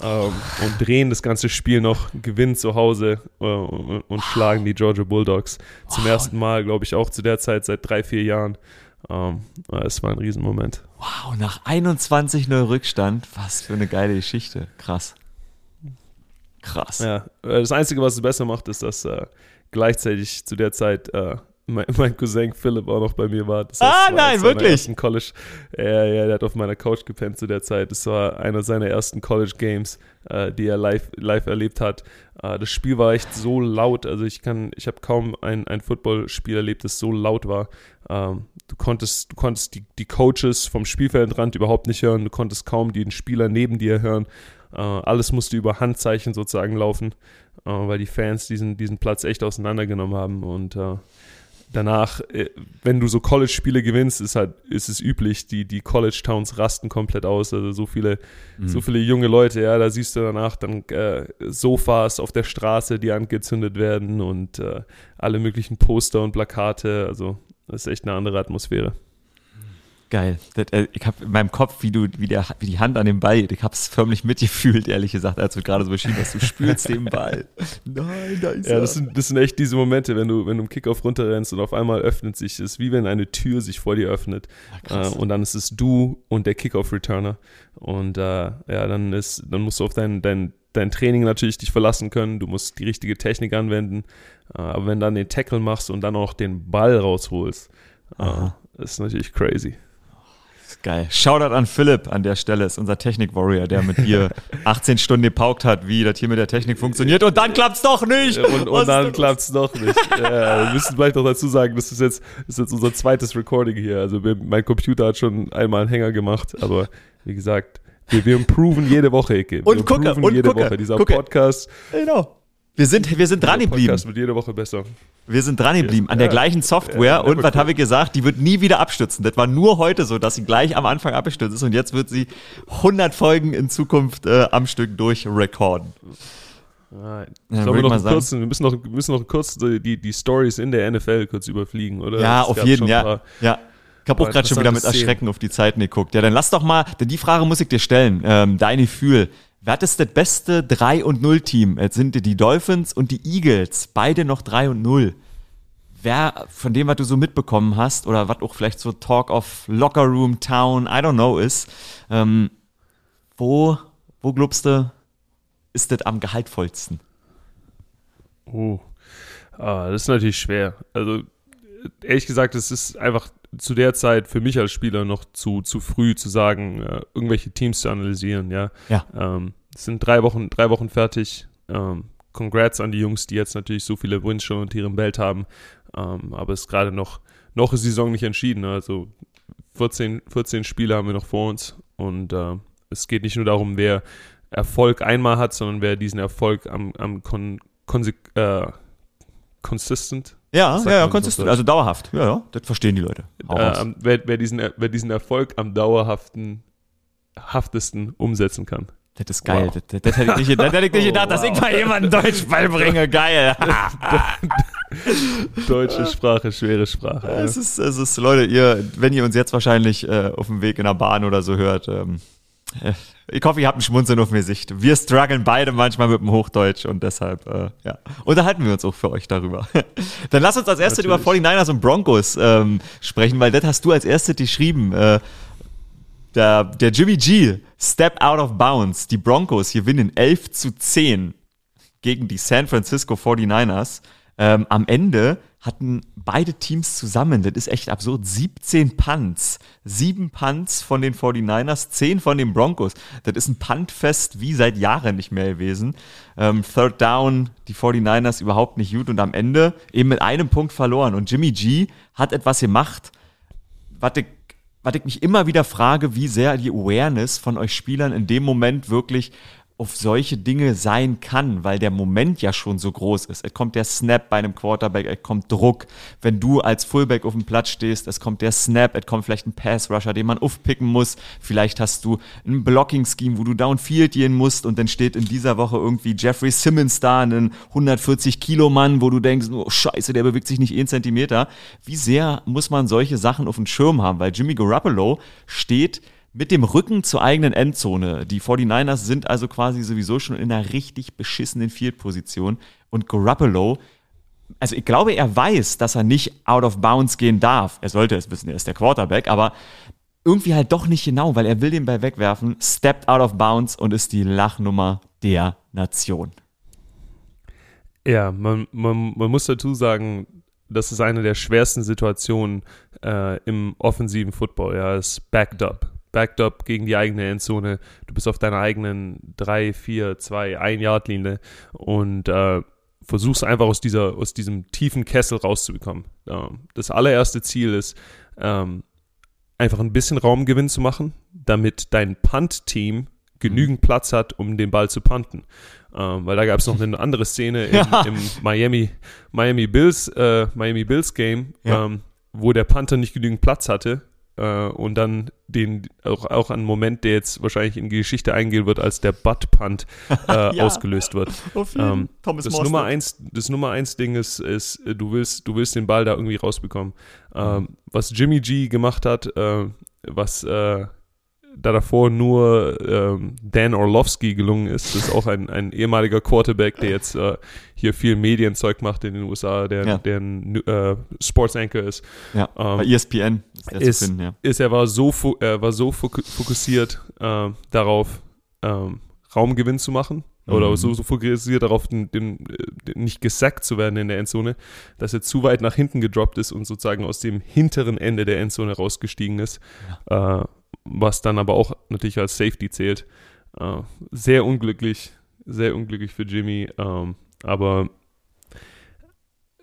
ähm, und drehen das ganze Spiel noch, gewinnen zu Hause äh, und, und schlagen die Georgia Bulldogs. Zum ersten Mal, glaube ich, auch zu der Zeit seit drei, vier Jahren. Ähm, äh, es war ein Riesenmoment. Wow, nach 21-0 Rückstand, was für eine geile Geschichte. Krass. Krass. Ja, äh, das Einzige, was es besser macht, ist, dass äh, gleichzeitig zu der Zeit äh, mein, mein Cousin Philipp auch noch bei mir war. Das Ah, es war nein, wirklich? Ersten College, ja, ja, der hat auf meiner Couch gepennt zu der Zeit. Das war einer seiner ersten College Games, äh, die er live, live erlebt hat. Äh, das Spiel war echt so laut. Also ich kann, ich habe kaum ein, ein Footballspiel erlebt, das so laut war. Ähm, du konntest, du konntest die, die Coaches vom Spielfeldrand überhaupt nicht hören. Du konntest kaum den Spieler neben dir hören. Äh, alles musste über Handzeichen sozusagen laufen, äh, weil die Fans diesen, diesen Platz echt auseinandergenommen haben. Und äh, danach, äh, wenn du so College-Spiele gewinnst, ist halt, ist es üblich, die, die College-Towns rasten komplett aus. Also so viele, so viele junge Leute, ja, da siehst du danach dann äh, Sofas auf der Straße, die angezündet werden und äh, alle möglichen Poster und Plakate. Also das ist echt eine andere Atmosphäre. Geil. Das, äh, ich habe in meinem Kopf, wie du, wie, der, wie die Hand an dem Ball, ich habe es förmlich mitgefühlt, ehrlich gesagt, als du gerade so beschrieben hast, du spürst den Ball. Nein, da ist Ja, er. das sind, das sind echt diese Momente, wenn du, wenn du im Kickoff runterrennst und auf einmal öffnet sich, es wie wenn eine Tür sich vor dir öffnet. krass. Äh, und dann ist es du und der Kickoff-Returner. Und äh, ja, dann ist, dann musst du auf dein, dein, dein Training natürlich dich verlassen können. Du musst die richtige Technik anwenden. Äh, aber wenn du dann den Tackle machst und dann auch den Ball rausholst, äh, Aha. ist natürlich crazy. Geil. Shoutout an Philipp an der Stelle, ist unser Technik-Warrior, der mit dir 18 Stunden gepaukt hat, wie das hier mit der Technik funktioniert und dann klappt's doch nicht. Und, und dann ist klappt es doch nicht. ja, wir müssen vielleicht noch dazu sagen, das ist jetzt, das ist jetzt unser zweites Recording hier. Also mein Computer hat schon einmal einen Hänger gemacht, aber wie gesagt, wir, wir improven jede Woche. Und wir gucke, improven und jede gucke, Woche. Dieser gucke. Podcast, Genau. Wir sind, wir sind dran geblieben. Podcast wird jede Woche besser. Wir sind dran geblieben an der Ja. gleichen Software Ja, und was quit. habe ich gesagt? Die wird nie wieder abstürzen. Das war nur heute so, dass sie gleich am Anfang abgestürzt ist und jetzt wird sie 100 Folgen in Zukunft äh, am Stück durchrecorden. Nein. Ja, Ich glaube, noch mal kurzen, wir müssen noch, müssen noch kurz die, die Stories in der NFL kurz überfliegen, oder? Ja, Es auf jeden, ja. paar- ja. Ich habe auch gerade schon wieder mit Erschrecken auf die Zeiten geguckt. Ja, dann lass doch mal, denn die Frage muss ich dir stellen. Ähm, dein Gefühl. Wer hat das das beste 3 und 0 Team? Jetzt sind die Dolphins und die Eagles, beide noch 3 und 0. Wer von dem, was du so mitbekommen hast, oder was auch vielleicht so Talk of Locker Room Town, I don't know ist, ähm, wo, wo glaubst du, ist das am gehaltvollsten? Oh, ah, das ist natürlich schwer. Also ehrlich gesagt, es ist einfach zu der Zeit für mich als Spieler noch zu, zu früh zu sagen, äh, irgendwelche Teams zu analysieren, ja. Ja. Ähm, es sind drei Wochen, drei Wochen fertig. Ähm, congrats an die Jungs, die jetzt natürlich so viele Wins schon unter ihrem Belt haben. Ähm, aber es ist gerade noch, noch ist die Saison nicht entschieden. Also 14, 14 Spiele haben wir noch vor uns und äh, es geht nicht nur darum, wer Erfolg einmal hat, sondern wer diesen Erfolg am, am kon, konsek, äh, consistent Ja, ja, ja, konsistent, so. also dauerhaft. Ja, ja, das verstehen die Leute. Äh, wer, wer, diesen, wer diesen Erfolg am dauerhaften haftesten umsetzen kann. das ist geil. wow. Das, das, hätte ich nicht, das hätte ich nicht Oh, gedacht, dass ich wow. mal jemanden Deutsch beibringe. Geil. Deutsche Sprache, schwere Sprache. Ja. Es ist, es ist, Leute, ihr, wenn ihr uns jetzt wahrscheinlich äh, auf dem Weg in der Bahn oder so hört, ähm, äh, ich hoffe, ihr habt ein Schmunzeln auf mir Sicht. Wir strugglen beide manchmal mit dem Hochdeutsch und deshalb, äh, ja, unterhalten wir uns auch für euch darüber. Dann lass uns als erstes über Natürlich. 49ers und Broncos ähm, sprechen, weil das hast du als erstes geschrieben. Äh, der, der Jimmy G, Step out of bounds. Die Broncos gewinnen 11 zu 10 gegen die San Francisco 49ers. Ähm, am Ende hatten beide Teams zusammen, das ist echt absurd, 17 Punts. Sieben Punts von den 49ers, 10 von den Broncos. Das ist ein Puntfest wie seit Jahren nicht mehr gewesen. Ähm, Third Down, die 49ers überhaupt nicht gut und am Ende eben mit einem Punkt verloren. Und Jimmy G hat etwas gemacht, was ich, was ich mich immer wieder frage, wie sehr die Awareness von euch Spielern in dem Moment wirklich auf solche Dinge sein kann, weil der Moment ja schon so groß ist. Es kommt der Snap bei einem Quarterback, es kommt Druck. Wenn du als Fullback auf dem Platz stehst, es kommt der Snap, es kommt vielleicht ein Pass-Rusher, den man aufpicken muss. Vielleicht hast du ein Blocking-Scheme, wo du downfield gehen musst und dann steht in dieser Woche irgendwie Jeffrey Simmons da, ein 140-Kilo-Mann, wo du denkst, oh scheiße, der bewegt sich nicht einen Zentimeter. Wie sehr muss man solche Sachen auf dem Schirm haben? Weil Jimmy Garoppolo steht mit dem Rücken zur eigenen Endzone. Die 49ers sind also quasi sowieso schon in einer richtig beschissenen Field-Position. Und Garoppolo, also ich glaube, er weiß, dass er nicht out of bounds gehen darf. Er sollte es wissen, er ist der Quarterback, aber irgendwie halt doch nicht genau, weil er will den Ball wegwerfen, steppt out of bounds und ist die Lachnummer der Nation. Ja, man, man, man muss dazu sagen, das ist eine der schwersten Situationen äh, im offensiven Football. Ja, ist backed up. Backed up gegen die eigene Endzone. Du bist auf deiner eigenen 3, 4, 2, 1 Yard Linie und äh, versuchst einfach aus, dieser, aus diesem tiefen Kessel rauszubekommen. Ähm, das allererste Ziel ist, ähm, einfach ein bisschen Raumgewinn zu machen, damit dein Punt-Team genügend Platz hat, um den Ball zu punten. Ähm, weil da gab es noch eine andere Szene im, Ja. im Miami, Miami Bills, äh, Miami Bills Game, Ja. ähm, wo der Panther nicht genügend Platz hatte äh, und dann den auch, auch ein Moment, der jetzt wahrscheinlich in die Geschichte eingehen wird, als der Butt Punt äh, Ja. ausgelöst wird. Ähm, das Mostert. Nummer eins, das Nummer eins Ding ist, ist, du willst, du willst den Ball da irgendwie rausbekommen. Ähm, was Jimmy G gemacht hat, äh, was äh, da davor nur ähm, Dan Orlovsky gelungen ist, das ist auch ein, ein ehemaliger Quarterback, der jetzt äh, hier viel Medienzeug macht in den USA, der, Ja. der ein äh, Sports Anchor ist Ja, Ähm, bei ESPN ist der ist- finden, ja. ist, er war so, er war so foku- fokussiert äh, darauf, ähm, Raumgewinn zu machen. Oder Mhm. so, so fokussiert darauf, den, den, äh, nicht gesackt zu werden in der Endzone, dass er zu weit nach hinten gedroppt ist und sozusagen aus dem hinteren Ende der Endzone rausgestiegen ist. Äh, was dann aber auch natürlich als Safety zählt. Äh, sehr unglücklich, sehr unglücklich für Jimmy. Ähm, aber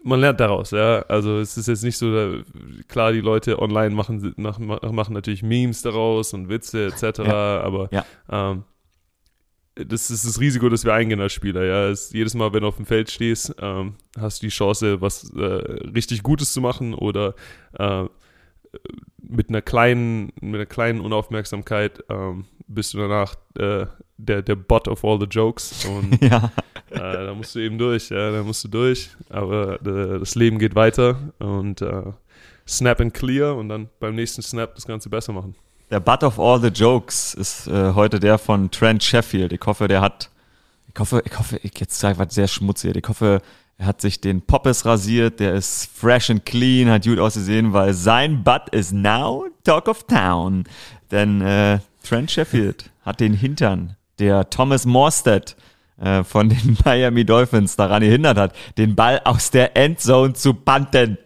man lernt daraus, ja. Also es ist jetzt nicht so, da, klar, die Leute online machen, nach, machen natürlich Memes daraus und Witze etc., aber Ja. Ähm, das ist das Risiko, das wir eingehen als Spieler, ja. Es, jedes Mal, wenn du auf dem Feld stehst, ähm, hast du die Chance, was äh, richtig Gutes zu machen oder äh, mit einer kleinen, mit einer kleinen Unaufmerksamkeit ähm, bist du danach äh, der, der Bot of all the Jokes und ja. äh, da musst du eben durch, ja, da musst du durch. Aber äh, das Leben geht weiter und äh, snap and clear und dann beim nächsten Snap das Ganze besser machen. Der Butt of all the jokes ist äh, heute der von Trent Sheffield. Ich hoffe, der hat, ich hoffe, ich hoffe, ich jetzt sage was sehr schmutzig. Ich hoffe, er hat sich den Poppes rasiert, der ist fresh and clean, hat gut ausgesehen, weil sein Butt is now Talk of Town. Denn äh, Trent Sheffield hat den Hintern der Thomas Morstead äh, von den Miami Dolphins daran gehindert hat, den Ball aus der Endzone zu panten.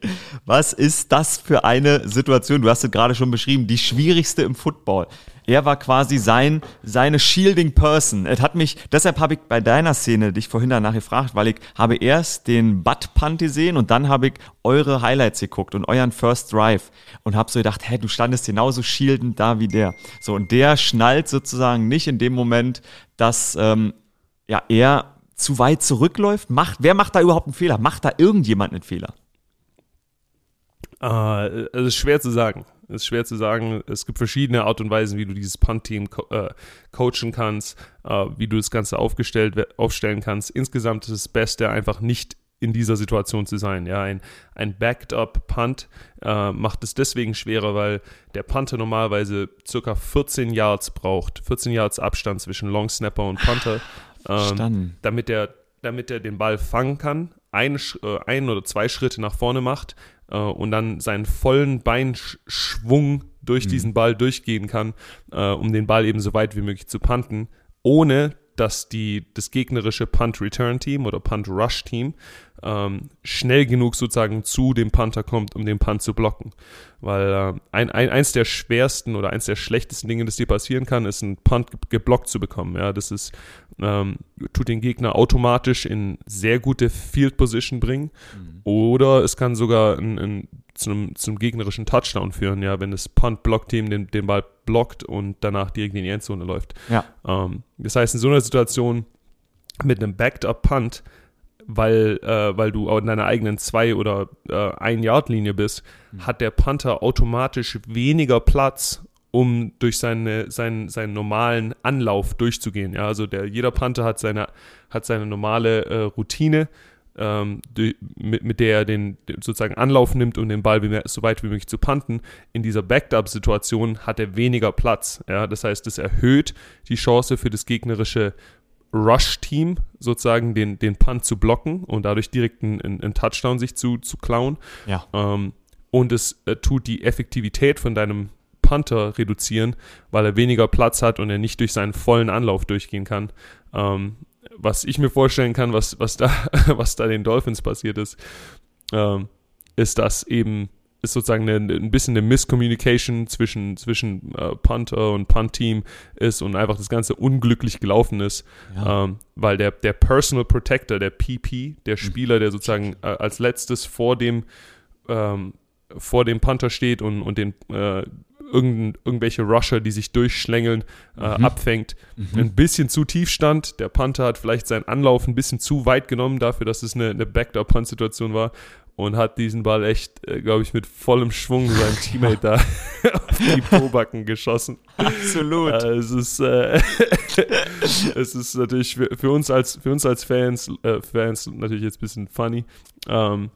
Was ist das für eine Situation? Du hast es gerade schon beschrieben, die schwierigste im Football. Er war quasi sein, seine shielding Person. Es hat mich, deshalb habe ich bei deiner Szene dich vorhin danach gefragt, weil ich habe erst den Butt Punt gesehen und dann habe ich eure Highlights geguckt und euren First Drive und habe so gedacht, hä, du standest genauso shieldend da wie der. So, und der schnallt sozusagen nicht in dem Moment, dass ähm, ja, er zu weit zurückläuft? Macht, wer macht da überhaupt einen Fehler? Macht da irgendjemand einen Fehler? Uh, es ist schwer zu sagen. Es ist schwer zu sagen. Es gibt verschiedene Art und Weisen, wie du dieses Punt-Team co äh, coachen kannst, uh, wie du das Ganze aufgestellt, aufstellen kannst. Insgesamt ist es Beste, einfach nicht in dieser Situation zu sein. Ja, ein, ein Backed-up-Punt äh, macht es deswegen schwerer, weil der Punter normalerweise circa 14 Yards braucht. 14 Yards Abstand zwischen Long Snapper und Punter. Ähm, damit er damit er den Ball fangen kann, ein, äh, ein oder zwei Schritte nach vorne macht äh, und dann seinen vollen Beinschwung durch mhm. diesen Ball durchgehen kann, äh, um den Ball eben so weit wie möglich zu punten, ohne dass die, das gegnerische Punt-Return-Team oder Punt-Rush-Team ähm, schnell genug sozusagen zu dem Panther kommt, um den Punt zu blocken. Weil äh, ein, ein, eins der schwersten oder eins der schlechtesten Dinge, das dir passieren kann, ist ein Punt geblockt zu bekommen. Ja, das ist, ähm, tut den Gegner automatisch in sehr gute Field Position bringen. Mhm. Oder es kann sogar ein, ein, zum, zum gegnerischen Touchdown führen, ja, wenn das Punt-Block-Team den, den Ball blockt und danach direkt in die Endzone läuft. Ja. Ähm, das heißt, in so einer Situation mit einem Backed-Up-Punt weil, äh, weil du in deiner eigenen zwei oder äh, ein Yard Linie bist, mhm. hat der Panther automatisch weniger Platz, um durch seine, seinen, seinen normalen Anlauf durchzugehen. Ja, also der, jeder Panther hat seine, hat seine normale äh, Routine, ähm, die, mit, mit der er den, sozusagen Anlauf nimmt, um den Ball wie, so weit wie möglich zu panten. In dieser Backed-Up-Situation hat er weniger Platz. Ja, das heißt, es erhöht die Chance für das gegnerische Rush-Team sozusagen den, den Punt zu blocken und dadurch direkt einen, einen Touchdown sich zu, zu klauen. Ja. Ähm, und es äh, tut die Effektivität von deinem Punter reduzieren, weil er weniger Platz hat und er nicht durch seinen vollen Anlauf durchgehen kann. Ähm, was ich mir vorstellen kann, was, was, da, was da den Dolphins passiert ist, ähm, ist, dass eben ist sozusagen eine, ein bisschen eine Miscommunication zwischen, zwischen äh, Punter und Punt-Team ist und einfach das Ganze unglücklich gelaufen ist, ja. ähm, weil der, der Personal Protector, der PP, der mhm. Spieler, der sozusagen äh, als letztes vor dem, ähm, vor dem Punter steht und, und den äh, irgend, irgendwelche Rusher, die sich durchschlängeln, äh, mhm. abfängt. Mhm. Ein bisschen zu tief stand. Der Punter hat vielleicht seinen Anlauf ein bisschen zu weit genommen dafür, dass es eine, eine Backdoor-Punt-Situation war und hat diesen Ball echt, äh, glaube ich, mit vollem Schwung seinem Teammate da auf die Pobacken geschossen. Absolut. Äh, es ist, äh, es ist natürlich für, für, uns als für uns als Fans, äh, Fans natürlich jetzt ein bisschen funny. Ähm,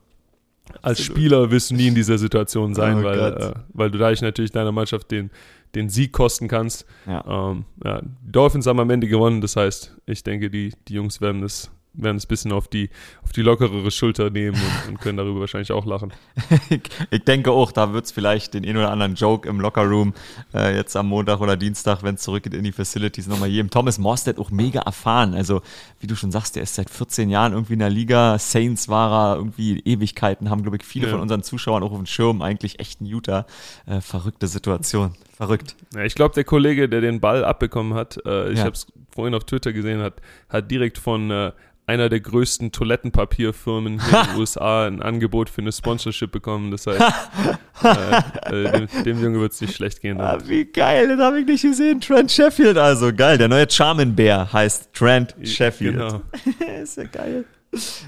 als. Spieler wirst du nie in dieser Situation sein, oh weil, äh, weil du dadurch natürlich deiner Mannschaft den, den Sieg kosten kannst. Ja. Ähm, ja, die Dolphins haben am Ende gewonnen, das heißt, ich denke, die, die Jungs werden es werden es ein bisschen auf die, auf die lockerere Schulter nehmen und, und können darüber wahrscheinlich auch lachen. ich, ich, denke auch, da wird es vielleicht den einen oder anderen Joke im Lockerroom äh, jetzt am Montag oder Dienstag, wenn es zurückgeht in die Facilities, nochmal jedem. Thomas Morstead auch mega erfahren. Also, wie du schon sagst, der ist seit 14 Jahren irgendwie in der Liga. Saints war er irgendwie Ewigkeiten, haben, glaube ich, viele ja. von unseren Zuschauern auch auf dem Schirm. Eigentlich echt ein Utah. Äh, verrückte Situation. Verrückt. Ja, ich glaube, der Kollege, der den Ball abbekommen hat, äh, ich ja. habe es vorhin auf Twitter gesehen, hat, hat direkt von äh, einer der größten Toilettenpapierfirmen hier in den USA ein Angebot für eine Sponsorship bekommen. Das heißt, äh, äh, dem, dem Junge wird es nicht schlecht gehen. Ah, wie geil, das habe ich nicht gesehen. Trent Sheffield also, geil. Der neue Charmin Bär heißt Trent Sheffield. Genau. ist ja geil.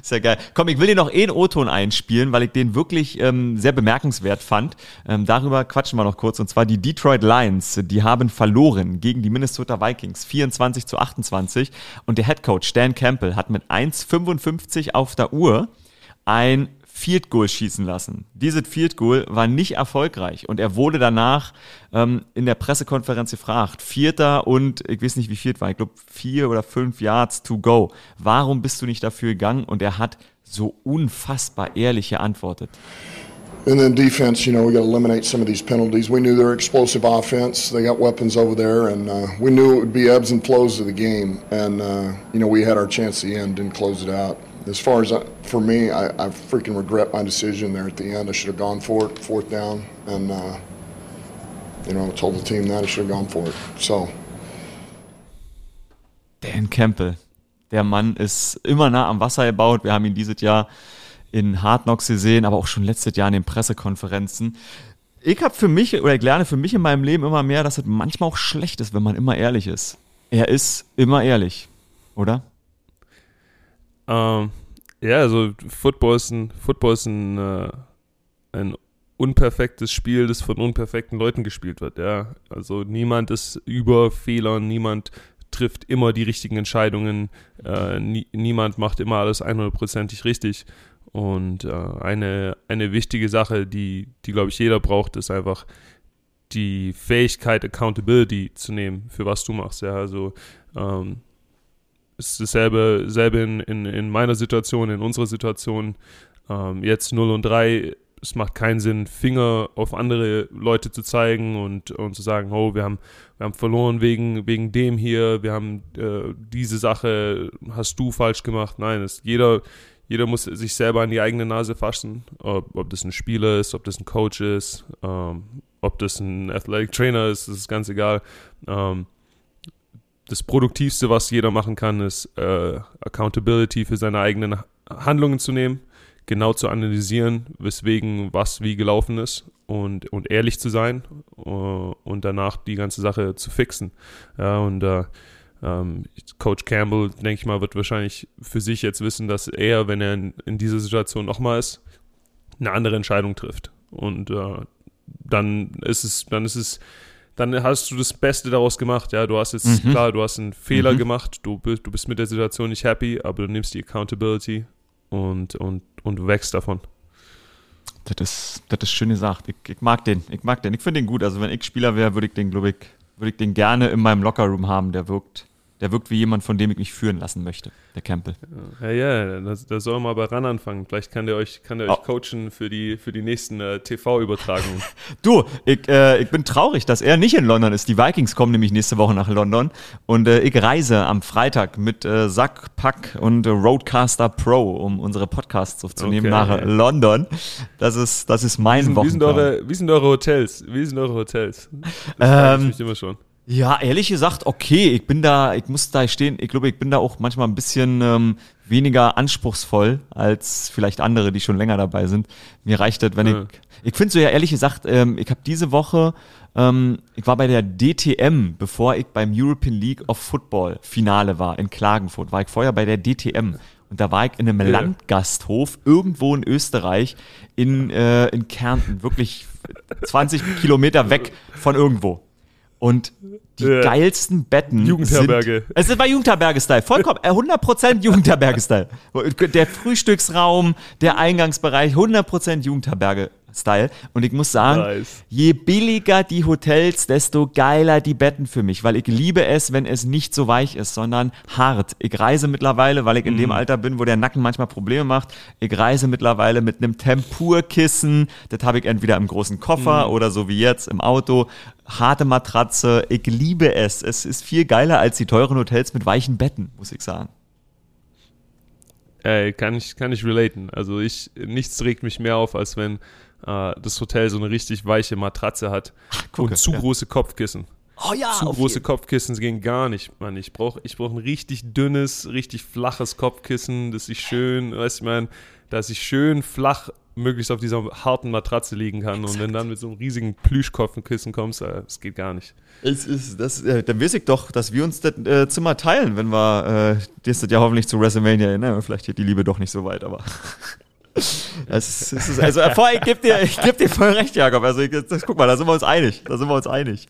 Ja geil. Komm, ich will dir noch eh einen O-Ton einspielen, weil ich den wirklich ähm, sehr bemerkenswert fand. Ähm, darüber quatschen wir noch kurz. Und zwar die Detroit Lions, die haben verloren gegen die Minnesota Vikings 24 zu 28. Und der Head Coach Dan Campbell hat mit 1,55 auf der Uhr ein Field Goal schießen lassen. Dieses Field Goal war nicht erfolgreich und er wurde danach ähm, in der Pressekonferenz gefragt, Vierter und ich weiß nicht wie viel war, ich glaube vier oder fünf Yards to go. Warum bist du nicht dafür gegangen? Und er hat so unfassbar ehrlich geantwortet. And then defense, you know, we got to eliminate some of these penalties. We knew they're explosive offense. They got weapons over there, and uh, we knew it would be ebbs and flows of the game. And uh, you know, we had our chance the end, didn't close it out. As far as uh, for me, I, I freaking regret my decision there at the end. I should have gone for it, fourth down, and uh, you know, told the team that I should have gone for it. So. Dan Campbell. Der Mann ist immer nah am Wasser gebaut. Wir haben ihn dieses Jahr in Hard Knocks gesehen, aber auch schon letztes Jahr in den Pressekonferenzen. Ich habe für mich, oder ich lerne für mich in meinem Leben immer mehr, dass es manchmal auch schlecht ist, wenn man immer ehrlich ist. Er ist immer ehrlich, oder? Ähm, ja, also Football ist ein, Football ist ein, äh, ein unperfektes Spiel, das von unperfekten Leuten gespielt wird. Ja, also niemand ist über Fehlern, niemand trifft immer die richtigen Entscheidungen, äh, nie, niemand macht immer alles 100%ig richtig. Und äh, eine, eine wichtige Sache, die, die glaube ich, jeder braucht, ist einfach die Fähigkeit, Accountability zu nehmen, für was du machst. Ja, also ähm, ist dasselbe, dasselbe in, in, in meiner Situation, in unserer Situation. Ähm, jetzt 0 und 3, es macht keinen Sinn, Finger auf andere Leute zu zeigen und, und zu sagen, oh, wir haben, wir haben verloren wegen, wegen dem hier, wir haben äh, diese Sache, hast du falsch gemacht. Nein, es, jeder, jeder muss sich selber an die eigene Nase fassen, ob, ob das ein Spieler ist, ob das ein Coach ist, ähm, ob das ein Athletic Trainer ist, das ist ganz egal. Ähm, das Produktivste, was jeder machen kann, ist äh, Accountability für seine eigenen Handlungen zu nehmen, genau zu analysieren, weswegen was wie gelaufen ist und, und ehrlich zu sein uh, und danach die ganze Sache zu fixen. Ja, und uh, ähm, Coach Campbell, denke ich mal, wird wahrscheinlich für sich jetzt wissen, dass er, wenn er in, in dieser Situation nochmal ist, eine andere Entscheidung trifft. Und äh, dann ist es, dann ist es, dann hast du das Beste daraus gemacht. Ja, du hast jetzt, mhm. klar, du hast einen Fehler mhm. gemacht, du, du bist mit der Situation nicht happy, aber du nimmst die Accountability und, und, und du wächst davon. Das ist, das ist schön gesagt. Ich, ich mag den. Ich mag den. Ich finde den gut. Also wenn ich Spieler wäre, würde ich den, glaube ich, würde ich den gerne in meinem Lockerroom haben. Der wirkt, der wirkt wie jemand, von dem ich mich führen lassen möchte, der Campbell. Ja, ja, da, da soll man mal ran anfangen. Vielleicht kann der euch, kann der oh. euch coachen für die, für die nächsten äh, TV-Übertragungen. du, ich, äh, ich bin traurig, dass er nicht in London ist. Die Vikings kommen nämlich nächste Woche nach London und äh, ich reise am Freitag mit äh, Sack, Pack und Roadcaster Pro, um unsere Podcasts aufzunehmen okay. nach London. Das ist, das ist mein eure, wie sind eure Hotels? Wie sind eure Hotels? Das ähm, ich mich immer schon. Ja, ehrlich gesagt, okay, ich bin da, ich muss da stehen, ich glaube, ich bin da auch manchmal ein bisschen ähm, weniger anspruchsvoll als vielleicht andere, die schon länger dabei sind. Mir reicht das, wenn ja. ich, ich finde so ja ehrlich gesagt, ähm, ich habe diese Woche, ähm, ich war bei der DTM, bevor ich beim European League of Football Finale war in Klagenfurt, war ich vorher bei der DTM. Und da war ich in einem ja. Landgasthof irgendwo in Österreich, in, äh, in Kärnten, wirklich 20 Kilometer weg von irgendwo. Und die ja. geilsten Betten. Jugendherberge. Sind, es war Jugendherberge-Style. Vollkommen, 100% äh, Jugendherberge-Style. Der Frühstücksraum, der Eingangsbereich, 100% Jugendherberge. Style. Und ich muss sagen, nice. je billiger die Hotels, desto geiler die Betten für mich, weil ich liebe es, wenn es nicht so weich ist, sondern hart. Ich reise mittlerweile, weil ich in mm. dem mhm. Alter bin, wo der Nacken manchmal Probleme macht. Ich reise mittlerweile mit einem Tempurkissen. Das habe ich entweder im großen Koffer mm. oder so wie jetzt im Auto. Harte Matratze. Ich liebe es. Es ist viel geiler als die teuren Hotels mit weichen Betten, muss ich sagen. Ey, kann ich, kann ich relaten. Also ich, nichts regt mich mehr auf, als wenn äh, das Hotel so eine richtig weiche Matratze hat Ach, und zu ja. große Kopfkissen. Oh ja, zu große jeden. Kopfkissen gehen gar nicht, Mann. Ich brauche ich brauch ein richtig dünnes, richtig flaches Kopfkissen, das ich schön, weißt du, ich meine, dass ich schön flach möglichst auf dieser harten Matratze liegen kann. Exakt. Und wenn dann mit so einem riesigen Plüschkopfkissen kommst, äh, das geht gar nicht. Es ist, das, äh, dann weiß ich doch, dass wir uns das äh, Zimmer teilen, wenn wir äh, das ja hoffentlich zu WrestleMania, ne? Vielleicht geht die Liebe doch nicht so weit, aber. Das ist, das ist, also, vor, ich gebe dir, geb dir voll recht, Jakob. Also, ich, das, guck mal, da sind wir uns einig. Da sind wir uns einig.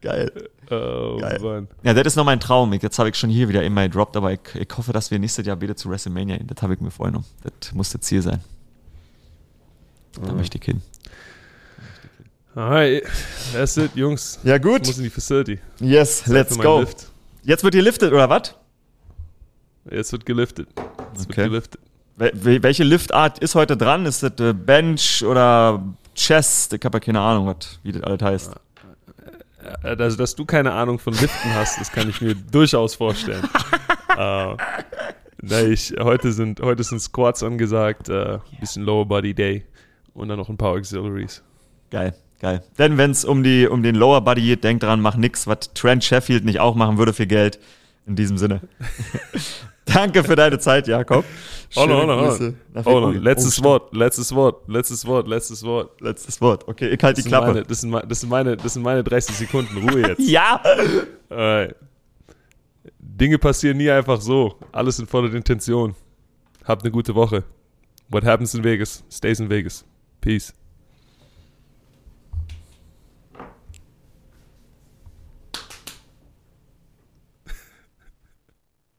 Geil. Oh, Geil. Mann. Ja, das ist noch mein Traum. Jetzt habe ich schon hier wieder my dropped, aber ich, ich hoffe, dass wir nächstes Jahr wieder zu WrestleMania gehen. Das habe ich mir vorgenommen. Das muss das Ziel sein. Da oh. möchte ich hin. Alright, that's it, Jungs. Ja, gut. Ich muss in die Facility. Yes, Zeit let's go. Lift. Jetzt wird hier liftet, oder was? Jetzt wird geliftet. Jetzt okay. wird geliftet. Welche Liftart ist heute dran? Ist das äh, Bench oder Chest? Ich habe ja keine Ahnung, was, wie das alles heißt. Also, dass du keine Ahnung von Liften hast, das kann ich mir durchaus vorstellen. äh, na, ich, heute, sind, heute sind Squats angesagt, äh, bisschen Lower Body Day und dann noch ein paar Auxiliaries. Geil, geil. Denn wenn es um, um den Lower Body geht, denk dran, mach nix, was Trent Sheffield nicht auch machen würde für Geld. In diesem Sinne. Danke für deine Zeit, Jakob. Hold on, hold on, hold on. Letztes oh, Wort, letztes Wort, letztes Wort, letztes Wort. Letztes Wort. Okay, ich halte die Klappe. Meine, das, sind meine, das, sind meine, das sind meine 30 Sekunden Ruhe jetzt. ja! Alright. Dinge passieren nie einfach so. Alles in voller Intention. Habt eine gute Woche. What happens in Vegas, stays in Vegas. Peace.